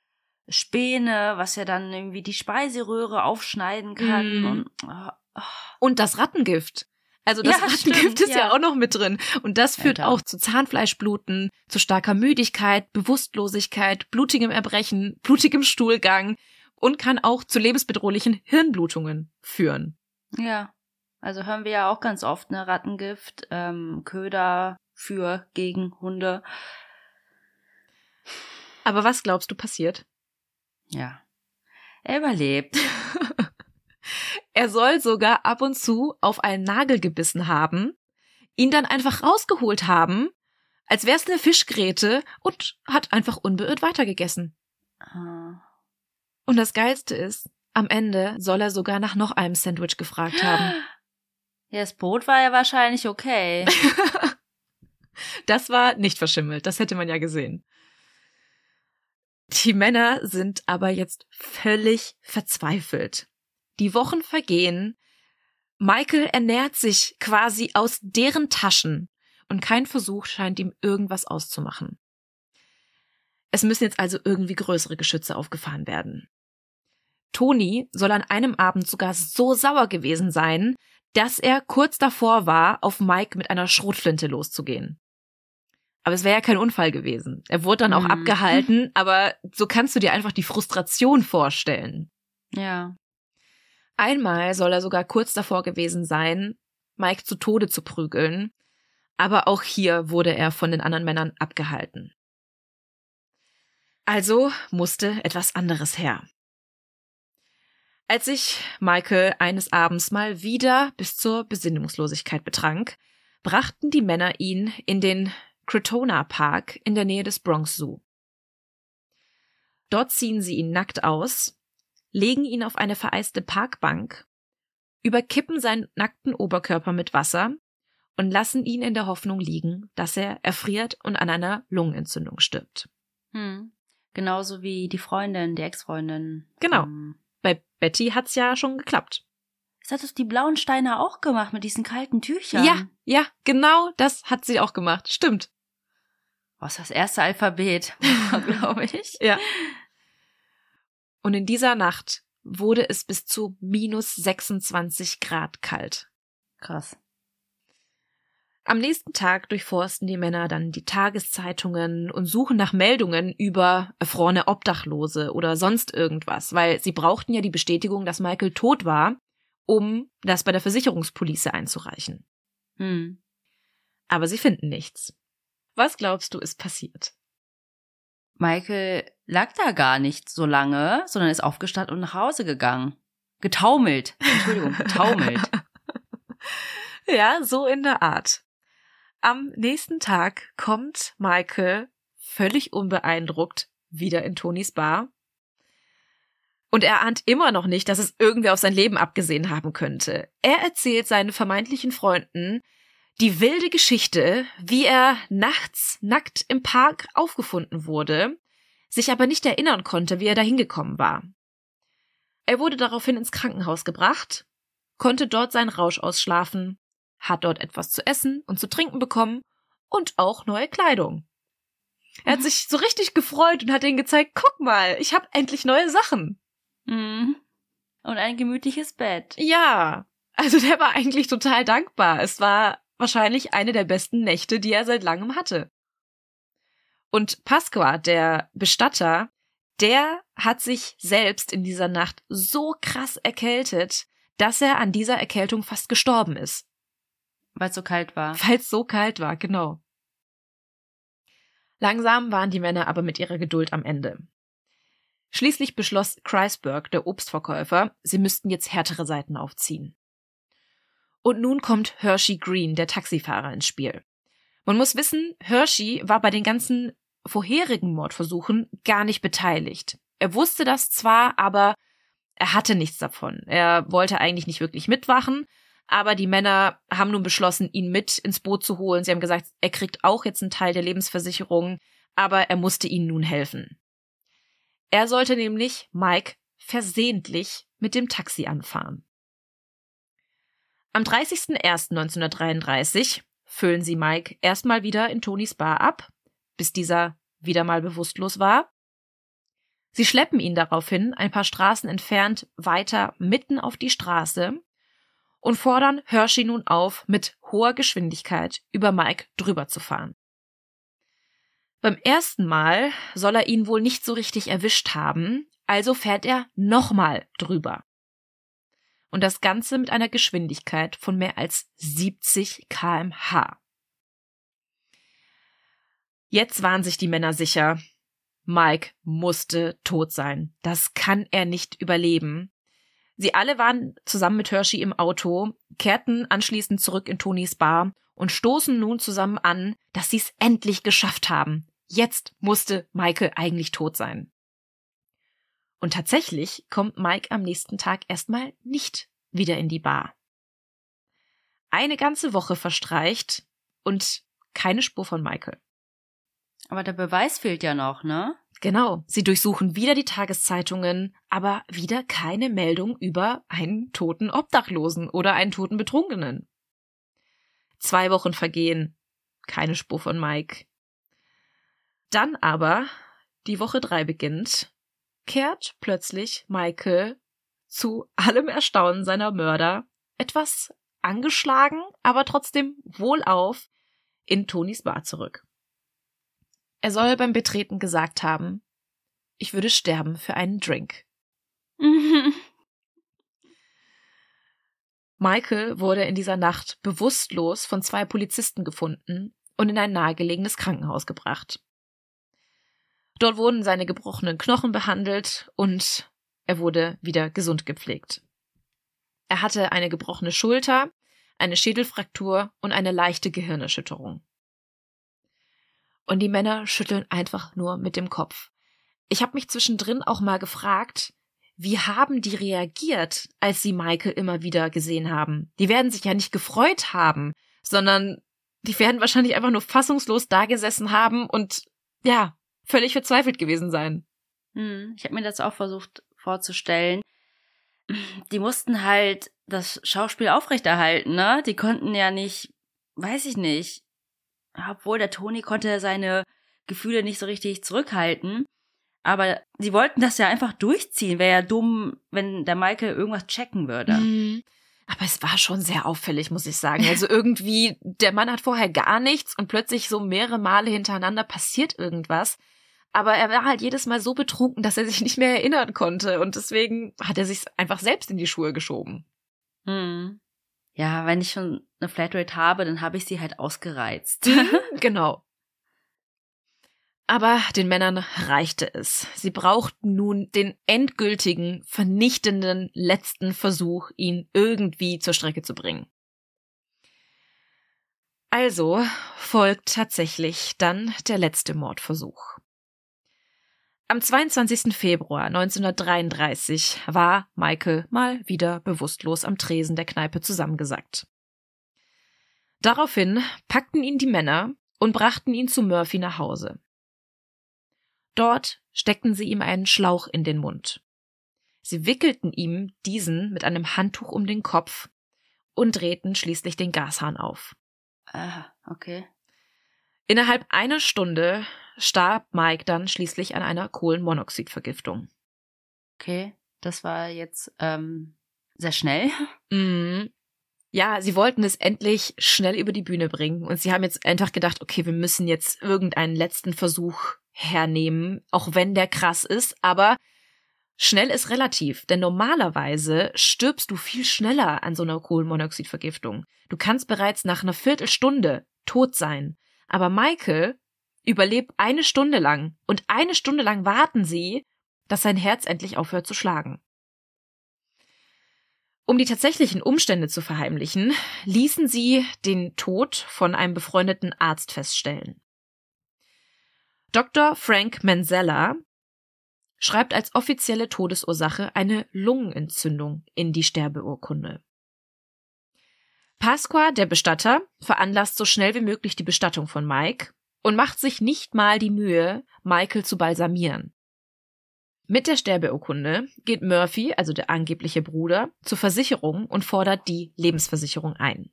Späne, was ja dann irgendwie die Speiseröhre aufschneiden kann. Mm. Und, oh, und das Rattengift. Also das ja, Rattengift stimmt, ist ja. ja. auch noch mit drin. Und das führt Alter. auch zu Zahnfleischbluten, zu starker Müdigkeit, Bewusstlosigkeit, blutigem Erbrechen, blutigem Stuhlgang und kann auch zu lebensbedrohlichen Hirnblutungen führen. Ja. Also hören wir ja auch ganz oft, ne, Rattengift, ähm, Köder für, gegen Hunde. Aber was glaubst du passiert? Ja. Er überlebt. Er soll sogar ab und zu auf einen Nagel gebissen haben, ihn dann einfach rausgeholt haben, als wär's eine Fischgräte und hat einfach unbeirrt weitergegessen. Ah. Und das Geilste ist, am Ende soll er sogar nach noch einem Sandwich gefragt haben. Ja, das Brot war ja wahrscheinlich okay. das war nicht verschimmelt, das hätte man ja gesehen. Die Männer sind aber jetzt völlig verzweifelt. Die Wochen vergehen. Michael ernährt sich quasi aus deren Taschen und kein Versuch scheint ihm irgendwas auszumachen. Es müssen jetzt also irgendwie größere Geschütze aufgefahren werden. Toni soll an einem Abend sogar so sauer gewesen sein, dass er kurz davor war, auf Mike mit einer Schrotflinte loszugehen. Aber es wäre ja kein Unfall gewesen. Er wurde dann auch mhm. abgehalten, aber so kannst du dir einfach die Frustration vorstellen. Ja. Einmal soll er sogar kurz davor gewesen sein, Mike zu Tode zu prügeln, aber auch hier wurde er von den anderen Männern abgehalten. Also musste etwas anderes her. Als sich Michael eines Abends mal wieder bis zur Besinnungslosigkeit betrank, brachten die Männer ihn in den Crotona Park in der Nähe des Bronx Zoo. Dort ziehen sie ihn nackt aus, legen ihn auf eine vereiste Parkbank, überkippen seinen nackten Oberkörper mit Wasser und lassen ihn in der Hoffnung liegen, dass er erfriert und an einer Lungenentzündung stirbt. Hm. Genauso wie die Freundin, die Ex-Freundin. Genau. Ähm, Bei Betty hat's ja schon geklappt. Das hat es die blauen Steine auch gemacht mit diesen kalten Tüchern. Ja, ja, genau das hat sie auch gemacht. Stimmt. Was das erste Alphabet, glaube ich. Ja. Und in dieser Nacht wurde es bis zu minus 26 Grad kalt. Krass. Am nächsten Tag durchforsten die Männer dann die Tageszeitungen und suchen nach Meldungen über erfrorene Obdachlose oder sonst irgendwas, weil sie brauchten ja die Bestätigung, dass Michael tot war, um das bei der Versicherungspolice einzureichen. Hm. Aber sie finden nichts. Was glaubst du, ist passiert? Michael lag da gar nicht so lange, sondern ist aufgestanden und nach Hause gegangen. Getaumelt. Entschuldigung, getaumelt. ja, so in der Art. Am nächsten Tag kommt Michael völlig unbeeindruckt wieder in Tonys Bar. Und er ahnt immer noch nicht, dass es irgendwer auf sein Leben abgesehen haben könnte. Er erzählt seinen vermeintlichen Freunden die wilde Geschichte, wie er nachts nackt im Park aufgefunden wurde, sich aber nicht erinnern konnte, wie er da hingekommen war. Er wurde daraufhin ins Krankenhaus gebracht, konnte dort seinen Rausch ausschlafen hat dort etwas zu essen und zu trinken bekommen und auch neue Kleidung. Er hat mhm. sich so richtig gefreut und hat ihnen gezeigt, guck mal, ich habe endlich neue Sachen. Mhm. Und ein gemütliches Bett. Ja, also der war eigentlich total dankbar. Es war wahrscheinlich eine der besten Nächte, die er seit langem hatte. Und Pasqua, der Bestatter, der hat sich selbst in dieser Nacht so krass erkältet, dass er an dieser Erkältung fast gestorben ist. Weil es so kalt war. Weil es so kalt war, genau. Langsam waren die Männer aber mit ihrer Geduld am Ende. Schließlich beschloss Kreisberg, der Obstverkäufer, sie müssten jetzt härtere Seiten aufziehen. Und nun kommt Hershey Green, der Taxifahrer, ins Spiel. Man muss wissen, Hershey war bei den ganzen vorherigen Mordversuchen gar nicht beteiligt. Er wusste das zwar, aber er hatte nichts davon. Er wollte eigentlich nicht wirklich mitwachen, aber die Männer haben nun beschlossen, ihn mit ins Boot zu holen. Sie haben gesagt, er kriegt auch jetzt einen Teil der Lebensversicherung, aber er musste ihnen nun helfen. Er sollte nämlich Mike versehentlich mit dem Taxi anfahren. Am 30.01.1933 füllen sie Mike erstmal wieder in Tonys Bar ab, bis dieser wieder mal bewusstlos war. Sie schleppen ihn daraufhin ein paar Straßen entfernt weiter mitten auf die Straße und fordern Hershey nun auf, mit hoher Geschwindigkeit über Mike drüber zu fahren. Beim ersten Mal soll er ihn wohl nicht so richtig erwischt haben, also fährt er nochmal drüber. Und das Ganze mit einer Geschwindigkeit von mehr als 70 kmh. Jetzt waren sich die Männer sicher, Mike musste tot sein. Das kann er nicht überleben. Sie alle waren zusammen mit Hershey im Auto, kehrten anschließend zurück in Tonys Bar und stoßen nun zusammen an, dass sie es endlich geschafft haben. Jetzt musste Michael eigentlich tot sein. Und tatsächlich kommt Mike am nächsten Tag erstmal nicht wieder in die Bar. Eine ganze Woche verstreicht und keine Spur von Michael. Aber der Beweis fehlt ja noch, ne? Genau, sie durchsuchen wieder die Tageszeitungen, aber wieder keine Meldung über einen toten Obdachlosen oder einen toten Betrunkenen. Zwei Wochen vergehen, keine Spur von Mike. Dann aber, die Woche drei beginnt, kehrt plötzlich Michael zu allem Erstaunen seiner Mörder etwas angeschlagen, aber trotzdem wohlauf in Tonys Bar zurück. Er soll beim Betreten gesagt haben, ich würde sterben für einen Drink. Michael wurde in dieser Nacht bewusstlos von zwei Polizisten gefunden und in ein nahegelegenes Krankenhaus gebracht. Dort wurden seine gebrochenen Knochen behandelt und er wurde wieder gesund gepflegt. Er hatte eine gebrochene Schulter, eine Schädelfraktur und eine leichte Gehirnerschütterung. Und die Männer schütteln einfach nur mit dem Kopf. Ich habe mich zwischendrin auch mal gefragt, wie haben die reagiert, als sie Michael immer wieder gesehen haben? Die werden sich ja nicht gefreut haben, sondern die werden wahrscheinlich einfach nur fassungslos dagesessen haben und ja, völlig verzweifelt gewesen sein. Hm, ich habe mir das auch versucht vorzustellen. Die mussten halt das Schauspiel aufrechterhalten, ne? Die konnten ja nicht, weiß ich nicht, obwohl der Toni konnte seine Gefühle nicht so richtig zurückhalten. Aber sie wollten das ja einfach durchziehen. Wäre ja dumm, wenn der Michael irgendwas checken würde. Mhm. Aber es war schon sehr auffällig, muss ich sagen. Also irgendwie, der Mann hat vorher gar nichts und plötzlich so mehrere Male hintereinander passiert irgendwas. Aber er war halt jedes Mal so betrunken, dass er sich nicht mehr erinnern konnte. Und deswegen hat er sich einfach selbst in die Schuhe geschoben. Hm. Ja, wenn ich schon eine Flatrate habe, dann habe ich sie halt ausgereizt. genau. Aber den Männern reichte es. Sie brauchten nun den endgültigen, vernichtenden letzten Versuch, ihn irgendwie zur Strecke zu bringen. Also folgt tatsächlich dann der letzte Mordversuch. Am 22. Februar 1933 war Michael mal wieder bewusstlos am Tresen der Kneipe zusammengesackt. Daraufhin packten ihn die Männer und brachten ihn zu Murphy nach Hause. Dort steckten sie ihm einen Schlauch in den Mund. Sie wickelten ihm diesen mit einem Handtuch um den Kopf und drehten schließlich den Gashahn auf. Ah, okay. Innerhalb einer Stunde starb Mike dann schließlich an einer Kohlenmonoxidvergiftung. Okay, das war jetzt ähm, sehr schnell. Mm. Ja, sie wollten es endlich schnell über die Bühne bringen und sie haben jetzt einfach gedacht, okay, wir müssen jetzt irgendeinen letzten Versuch hernehmen, auch wenn der krass ist, aber schnell ist relativ, denn normalerweise stirbst du viel schneller an so einer Kohlenmonoxidvergiftung. Du kannst bereits nach einer Viertelstunde tot sein. Aber Michael überlebt eine Stunde lang und eine Stunde lang warten sie, dass sein Herz endlich aufhört zu schlagen. Um die tatsächlichen Umstände zu verheimlichen, ließen sie den Tod von einem befreundeten Arzt feststellen. Dr. Frank Manzella schreibt als offizielle Todesursache eine Lungenentzündung in die Sterbeurkunde. Pasqua, der Bestatter, veranlasst so schnell wie möglich die Bestattung von Mike und macht sich nicht mal die Mühe, Michael zu balsamieren. Mit der Sterbeurkunde geht Murphy, also der angebliche Bruder, zur Versicherung und fordert die Lebensversicherung ein.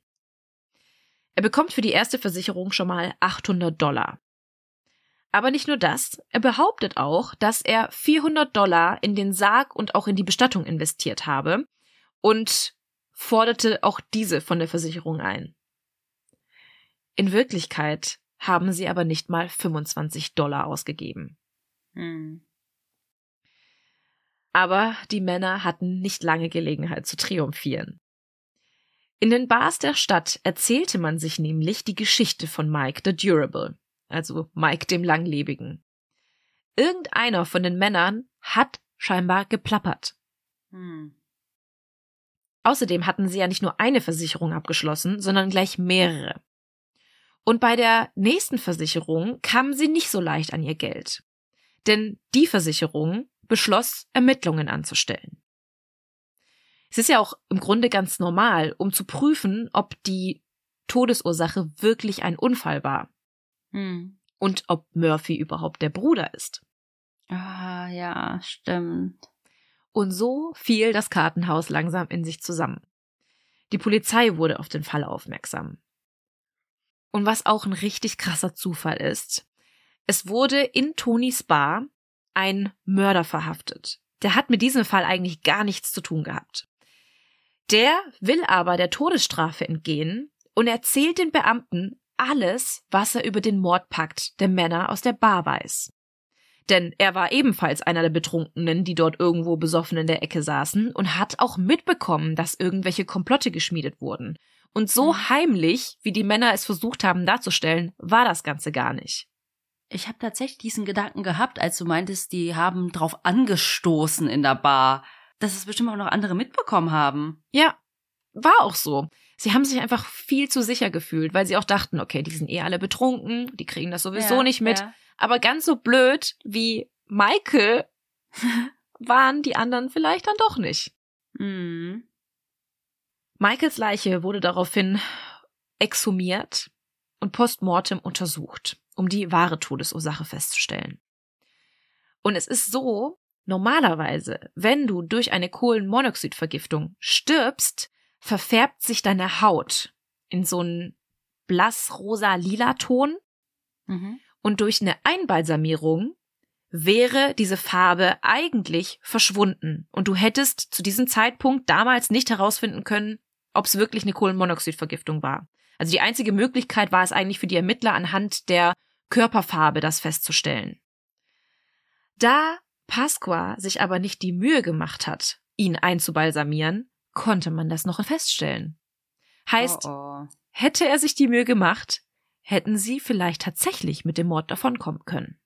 Er bekommt für die erste Versicherung schon mal 800 Dollar. Aber nicht nur das, er behauptet auch, dass er 400 Dollar in den Sarg und auch in die Bestattung investiert habe und forderte auch diese von der Versicherung ein. In Wirklichkeit haben sie aber nicht mal 25 Dollar ausgegeben. Hm. Aber die Männer hatten nicht lange Gelegenheit zu triumphieren. In den Bars der Stadt erzählte man sich nämlich die Geschichte von Mike the Durable, also Mike dem Langlebigen. Irgendeiner von den Männern hat scheinbar geplappert. Hm. Außerdem hatten sie ja nicht nur eine Versicherung abgeschlossen, sondern gleich mehrere. Und bei der nächsten Versicherung kamen sie nicht so leicht an ihr Geld. Denn die Versicherung beschloss, Ermittlungen anzustellen. Es ist ja auch im Grunde ganz normal, um zu prüfen, ob die Todesursache wirklich ein Unfall war. Hm. Und ob Murphy überhaupt der Bruder ist. Ah, ja, stimmt. Und so fiel das Kartenhaus langsam in sich zusammen. Die Polizei wurde auf den Fall aufmerksam. Und was auch ein richtig krasser Zufall ist, es wurde in Tonys Bar ein Mörder verhaftet. Der hat mit diesem Fall eigentlich gar nichts zu tun gehabt. Der will aber der Todesstrafe entgehen und erzählt den Beamten alles, was er über den Mordpakt der Männer aus der Bar weiß. Denn er war ebenfalls einer der Betrunkenen, die dort irgendwo besoffen in der Ecke saßen und hat auch mitbekommen, dass irgendwelche Komplotte geschmiedet wurden. Und so mhm. heimlich, wie die Männer es versucht haben darzustellen, war das Ganze gar nicht. Ich habe tatsächlich diesen Gedanken gehabt, als du meintest, die haben drauf angestoßen in der Bar, dass es bestimmt auch noch andere mitbekommen haben. Ja, war auch so. Sie haben sich einfach viel zu sicher gefühlt, weil sie auch dachten, okay, die sind eh alle betrunken, die kriegen das sowieso Ja, nicht mit. ja. Aber ganz so blöd wie Michael waren die anderen vielleicht dann doch nicht. Mhm. Michaels Leiche wurde daraufhin exhumiert und postmortem untersucht, um die wahre Todesursache festzustellen. Und es ist so, normalerweise, wenn du durch eine Kohlenmonoxidvergiftung stirbst, verfärbt sich deine Haut in so einen blass-rosa-lila Ton Mhm. und durch eine Einbalsamierung wäre diese Farbe eigentlich verschwunden und du hättest zu diesem Zeitpunkt damals nicht herausfinden können, ob es wirklich eine Kohlenmonoxidvergiftung war. Also die einzige Möglichkeit war es eigentlich für die Ermittler anhand der Körperfarbe das festzustellen. Da Pasqua sich aber nicht die Mühe gemacht hat, ihn einzubalsamieren, konnte man das noch feststellen. Heißt, oh, oh. hätte er sich die Mühe gemacht, hätten sie vielleicht tatsächlich mit dem Mord davonkommen können.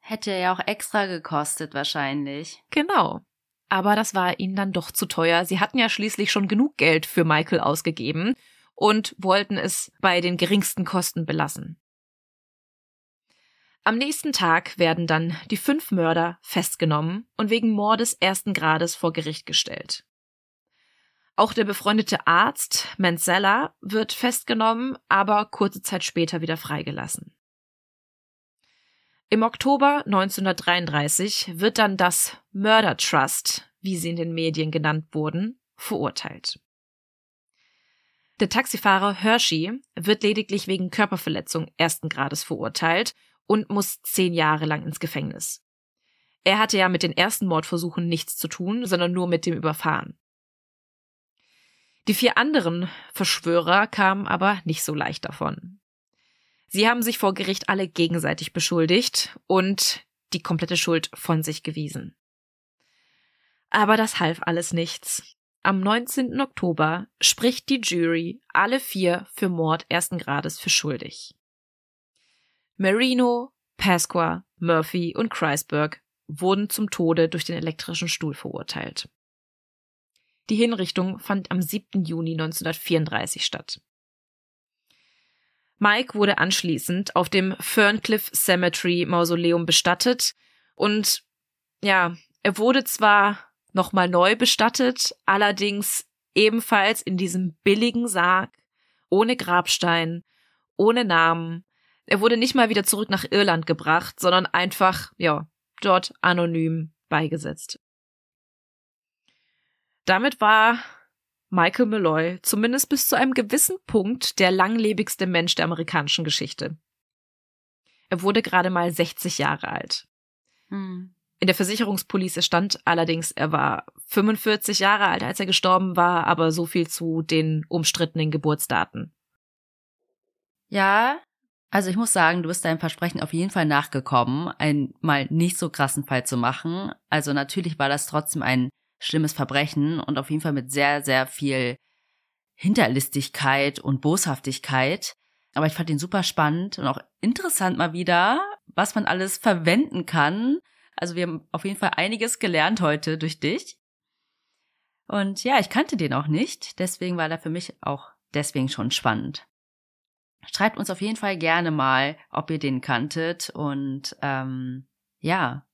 Hätte ja auch extra gekostet wahrscheinlich. Genau. Aber das war ihnen dann doch zu teuer. Sie hatten ja schließlich schon genug Geld für Michael ausgegeben und wollten es bei den geringsten Kosten belassen. Am nächsten Tag werden dann die fünf Mörder festgenommen und wegen Mordes ersten Grades vor Gericht gestellt. Auch der befreundete Arzt Mansella wird festgenommen, aber kurze Zeit später wieder freigelassen. Im Oktober 1933 wird dann das Murder Trust, wie sie in den Medien genannt wurden, verurteilt. Der Taxifahrer Hershey wird lediglich wegen Körperverletzung ersten Grades verurteilt und muss zehn Jahre lang ins Gefängnis. Er hatte ja mit den ersten Mordversuchen nichts zu tun, sondern nur mit dem Überfahren. Die vier anderen Verschwörer kamen aber nicht so leicht davon. Sie haben sich vor Gericht alle gegenseitig beschuldigt und die komplette Schuld von sich gewiesen. Aber das half alles nichts. Am 19. Oktober spricht die Jury alle vier für Mord ersten Grades für schuldig. Marino, Pasqua, Murphy und Kreisberg wurden zum Tode durch den elektrischen Stuhl verurteilt. Die Hinrichtung fand am 7. Juni 1934 statt. Mike wurde anschließend auf dem Ferncliff Cemetery Mausoleum bestattet und ja, er wurde zwar nochmal neu bestattet, allerdings ebenfalls in diesem billigen Sarg, ohne Grabstein, ohne Namen. Er wurde nicht mal wieder zurück nach Irland gebracht, sondern einfach, ja, dort anonym beigesetzt. Damit war Michael Malloy zumindest bis zu einem gewissen Punkt der langlebigste Mensch der amerikanischen Geschichte. Er wurde gerade mal 60 Jahre alt. Hm. In der Versicherungspolice stand allerdings, er war 45 Jahre alt, als er gestorben war, aber so viel zu den umstrittenen Geburtsdaten. Ja, also ich muss sagen, du bist deinem Versprechen auf jeden Fall nachgekommen, einen mal nicht so krassen Fall zu machen. Also natürlich war das trotzdem ein schlimmes Verbrechen und auf jeden Fall mit sehr, sehr viel Hinterlistigkeit und Boshaftigkeit. Aber ich fand ihn super spannend und auch interessant mal wieder, was man alles verwenden kann. Also wir haben auf jeden Fall einiges gelernt heute durch dich. Und ja, ich kannte den auch nicht, deswegen war er für mich auch deswegen schon spannend. Schreibt uns auf jeden Fall gerne mal, ob ihr den kanntet und ähm, ja,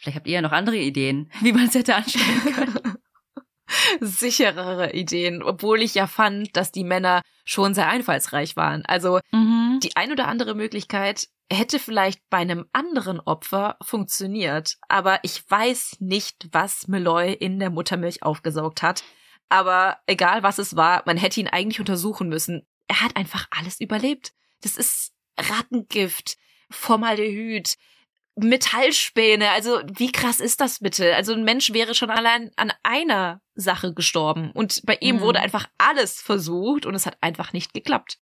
vielleicht habt ihr ja noch andere Ideen, wie man es hätte anstellen können. Sicherere Ideen, obwohl ich ja fand, dass die Männer schon sehr einfallsreich waren. Also mhm. die ein oder andere Möglichkeit hätte vielleicht bei einem anderen Opfer funktioniert, aber ich weiß nicht, was Malloy in der Muttermilch aufgesaugt hat. Aber egal was es war, man hätte ihn eigentlich untersuchen müssen. Er hat einfach alles überlebt. Das ist Rattengift, Formaldehyd, Metallspäne. Also wie krass ist das bitte? Also ein Mensch wäre schon allein an einer Sache gestorben und bei ihm Mhm. wurde einfach alles versucht und es hat einfach nicht geklappt.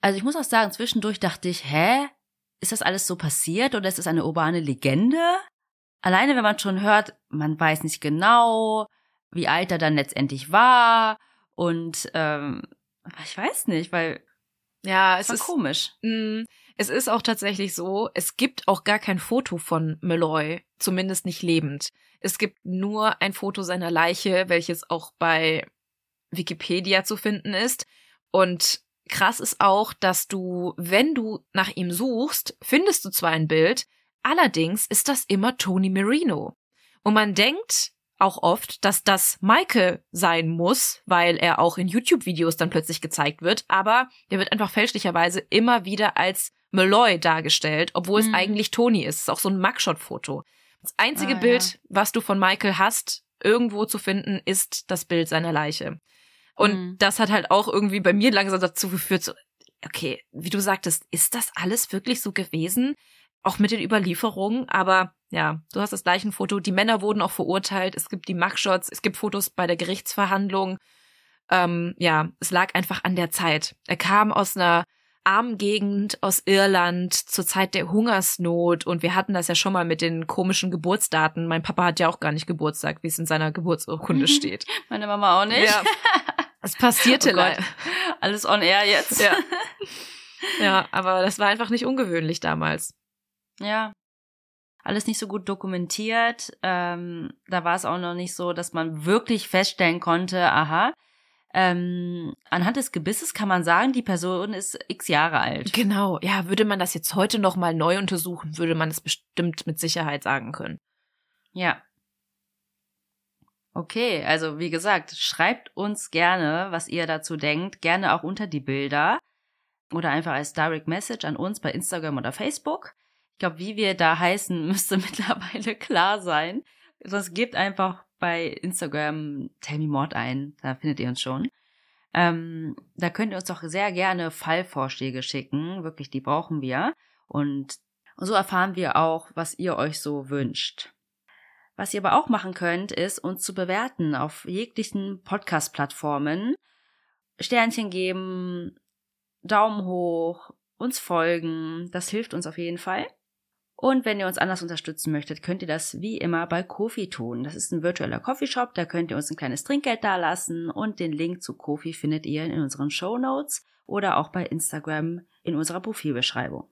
Also ich muss auch sagen, zwischendurch dachte ich, hä? Ist das alles so passiert oder ist es eine urbane Legende? Alleine, wenn man schon hört, man weiß nicht genau, wie alt er dann letztendlich war und ähm, ich weiß nicht, weil Ja, es ist komisch. Mm, Es ist auch tatsächlich so, es gibt auch gar kein Foto von Malloy, zumindest nicht lebend. Es gibt nur ein Foto seiner Leiche, welches auch bei Wikipedia zu finden ist. Und krass ist auch, dass du, wenn du nach ihm suchst, findest du zwar ein Bild, allerdings ist das immer Tony Marino. Und man denkt auch oft, dass das Michael sein muss, weil er auch in YouTube-Videos dann plötzlich gezeigt wird, aber der wird einfach fälschlicherweise immer wieder als Malloy dargestellt, obwohl mhm. es eigentlich Tony ist. Es ist auch so ein Mugshot-Foto. Das einzige ah, Bild, ja. was du von Michael hast, irgendwo zu finden, ist das Bild seiner Leiche. Und mhm. das hat halt auch irgendwie bei mir langsam dazu geführt, so, okay, wie du sagtest, ist das alles wirklich so gewesen? Auch mit den Überlieferungen, aber ja, du hast das gleiche Foto. Die Männer wurden auch verurteilt. Es gibt die Mugshots, es gibt Fotos bei der Gerichtsverhandlung. Ähm, ja, es lag einfach an der Zeit. Er kam aus einer armen Gegend aus Irland zur Zeit der Hungersnot und wir hatten das ja schon mal mit den komischen Geburtsdaten. Mein Papa hat ja auch gar nicht Geburtstag, wie es in seiner Geburtsurkunde steht. Meine Mama auch nicht. Ja. Es passierte oh leider. Alles on air jetzt. Ja. ja, aber das war einfach nicht ungewöhnlich damals. Ja. Alles nicht so gut dokumentiert. Ähm, da war es auch noch nicht so, dass man wirklich feststellen konnte, aha, ähm, anhand des Gebisses kann man sagen, die Person ist x Jahre alt. Genau, ja, würde man das jetzt heute noch mal neu untersuchen, würde man es bestimmt mit Sicherheit sagen können. Ja. Okay, also wie gesagt, schreibt uns gerne, was ihr dazu denkt, gerne auch unter die Bilder oder einfach als Direct Message an uns bei Instagram oder Facebook. Ich glaube, wie wir da heißen, müsste mittlerweile klar sein. Sonst gebt einfach bei Instagram Tell Me Mord ein, da findet ihr uns schon. Ähm, da könnt ihr uns doch sehr gerne Fallvorschläge schicken, wirklich, die brauchen wir. Und, und so erfahren wir auch, was ihr euch so wünscht. Was ihr aber auch machen könnt, ist uns zu bewerten auf jeglichen Podcast-Plattformen. Sternchen geben, Daumen hoch, uns folgen, das hilft uns auf jeden Fall. Und wenn ihr uns anders unterstützen möchtet, könnt ihr das wie immer bei Kofi tun. Das ist ein virtueller Coffeeshop, da könnt ihr uns ein kleines Trinkgeld dalassen und den Link zu Kofi findet ihr in unseren Show Notes oder auch bei Instagram in unserer Profilbeschreibung.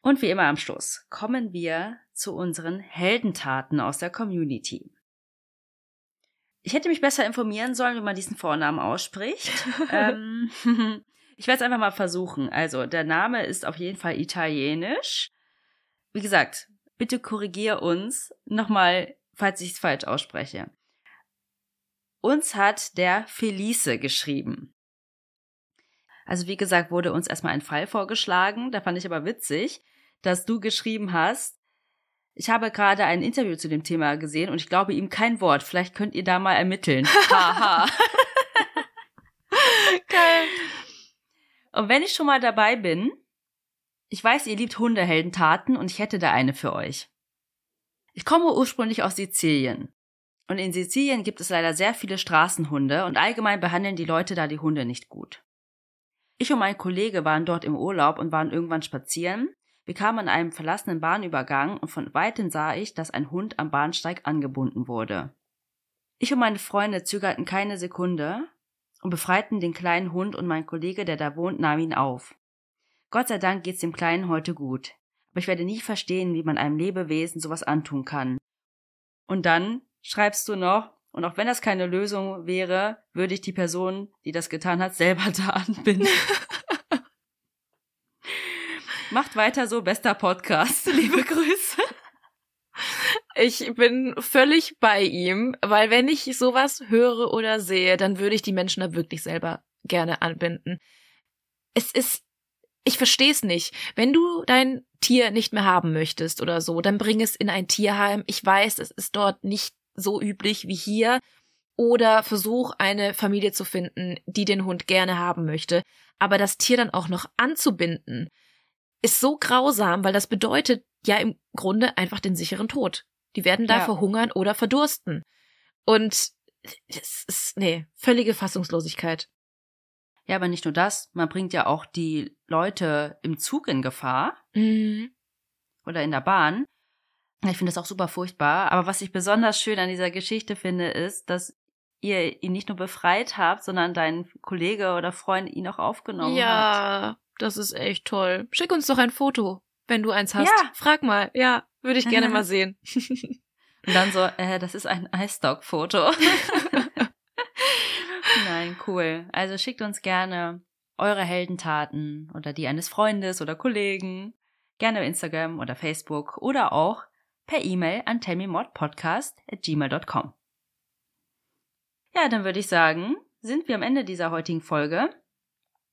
Und wie immer am Schluss kommen wir zu unseren Heldentaten aus der Community. Ich hätte mich besser informieren sollen, wie man diesen Vornamen ausspricht. ähm, ich werde es einfach mal versuchen. Also, der Name ist auf jeden Fall italienisch wie gesagt, bitte korrigier uns nochmal, falls ich es falsch ausspreche. Uns hat der Felice geschrieben. Also wie gesagt, wurde uns erstmal ein Fall vorgeschlagen. Da fand ich aber witzig, dass du geschrieben hast, ich habe gerade ein Interview zu dem Thema gesehen und ich glaube ihm kein Wort. Vielleicht könnt ihr da mal ermitteln. Haha. Geil. Und wenn ich schon mal dabei bin, ich weiß, ihr liebt Hundeheldentaten und ich hätte da eine für euch. Ich komme ursprünglich aus Sizilien. Und in Sizilien gibt es leider sehr viele Straßenhunde und allgemein behandeln die Leute da die Hunde nicht gut. Ich und mein Kollege waren dort im Urlaub und waren irgendwann spazieren. Wir kamen an einem verlassenen Bahnübergang und von weitem sah ich, dass ein Hund am Bahnsteig angebunden wurde. Ich und meine Freunde zögerten keine Sekunde und befreiten den kleinen Hund und mein Kollege, der da wohnt, nahm ihn auf. Gott sei Dank geht's dem Kleinen heute gut. Aber ich werde nie verstehen, wie man einem Lebewesen sowas antun kann. Und dann schreibst du noch, und auch wenn das keine Lösung wäre, würde ich die Person, die das getan hat, selber da anbinden. Macht weiter so, bester Podcast. Liebe Grüße. Ich bin völlig bei ihm, weil wenn ich sowas höre oder sehe, dann würde ich die Menschen da wirklich selber gerne anbinden. Es ist ich verstehe es nicht. Wenn du dein Tier nicht mehr haben möchtest oder so, dann bring es in ein Tierheim. Ich weiß, es ist dort nicht so üblich wie hier. Oder versuch eine Familie zu finden, die den Hund gerne haben möchte. Aber das Tier dann auch noch anzubinden, ist so grausam, weil das bedeutet ja im Grunde einfach den sicheren Tod. Die werden da ja. verhungern oder verdursten. Und es ist, nee, völlige Fassungslosigkeit. Ja, aber nicht nur das, man bringt ja auch die Leute im Zug in Gefahr mhm. oder in der Bahn. Ich finde das auch super furchtbar. Aber was ich besonders schön an dieser Geschichte finde, ist, dass ihr ihn nicht nur befreit habt, sondern dein Kollege oder Freund ihn auch aufgenommen ja. hat. Das ist echt toll. Schick uns doch ein Foto, wenn du eins hast. Ja. Frag mal. Ja, würde ich gerne mal sehen. Und dann so, äh, das ist ein iStock-Foto. Nein, cool. Also schickt uns gerne eure Heldentaten oder die eines Freundes oder Kollegen. Gerne auf Instagram oder Facebook oder auch per E-Mail an tellmemodpodcast.gmail.com. Ja, dann würde ich sagen, sind wir am Ende dieser heutigen Folge.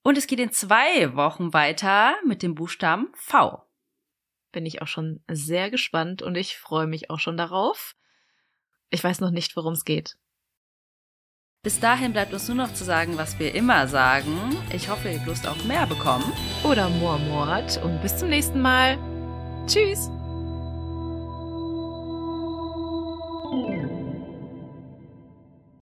Und es geht in zwei Wochen weiter mit dem Buchstaben V. Bin ich auch schon sehr gespannt und ich freue mich auch schon darauf. Ich weiß noch nicht, worum es geht. Bis dahin bleibt uns nur noch zu sagen, was wir immer sagen. Ich hoffe, ihr habt Lust auf mehr bekommen. Oder Moormord und bis zum nächsten Mal. Tschüss!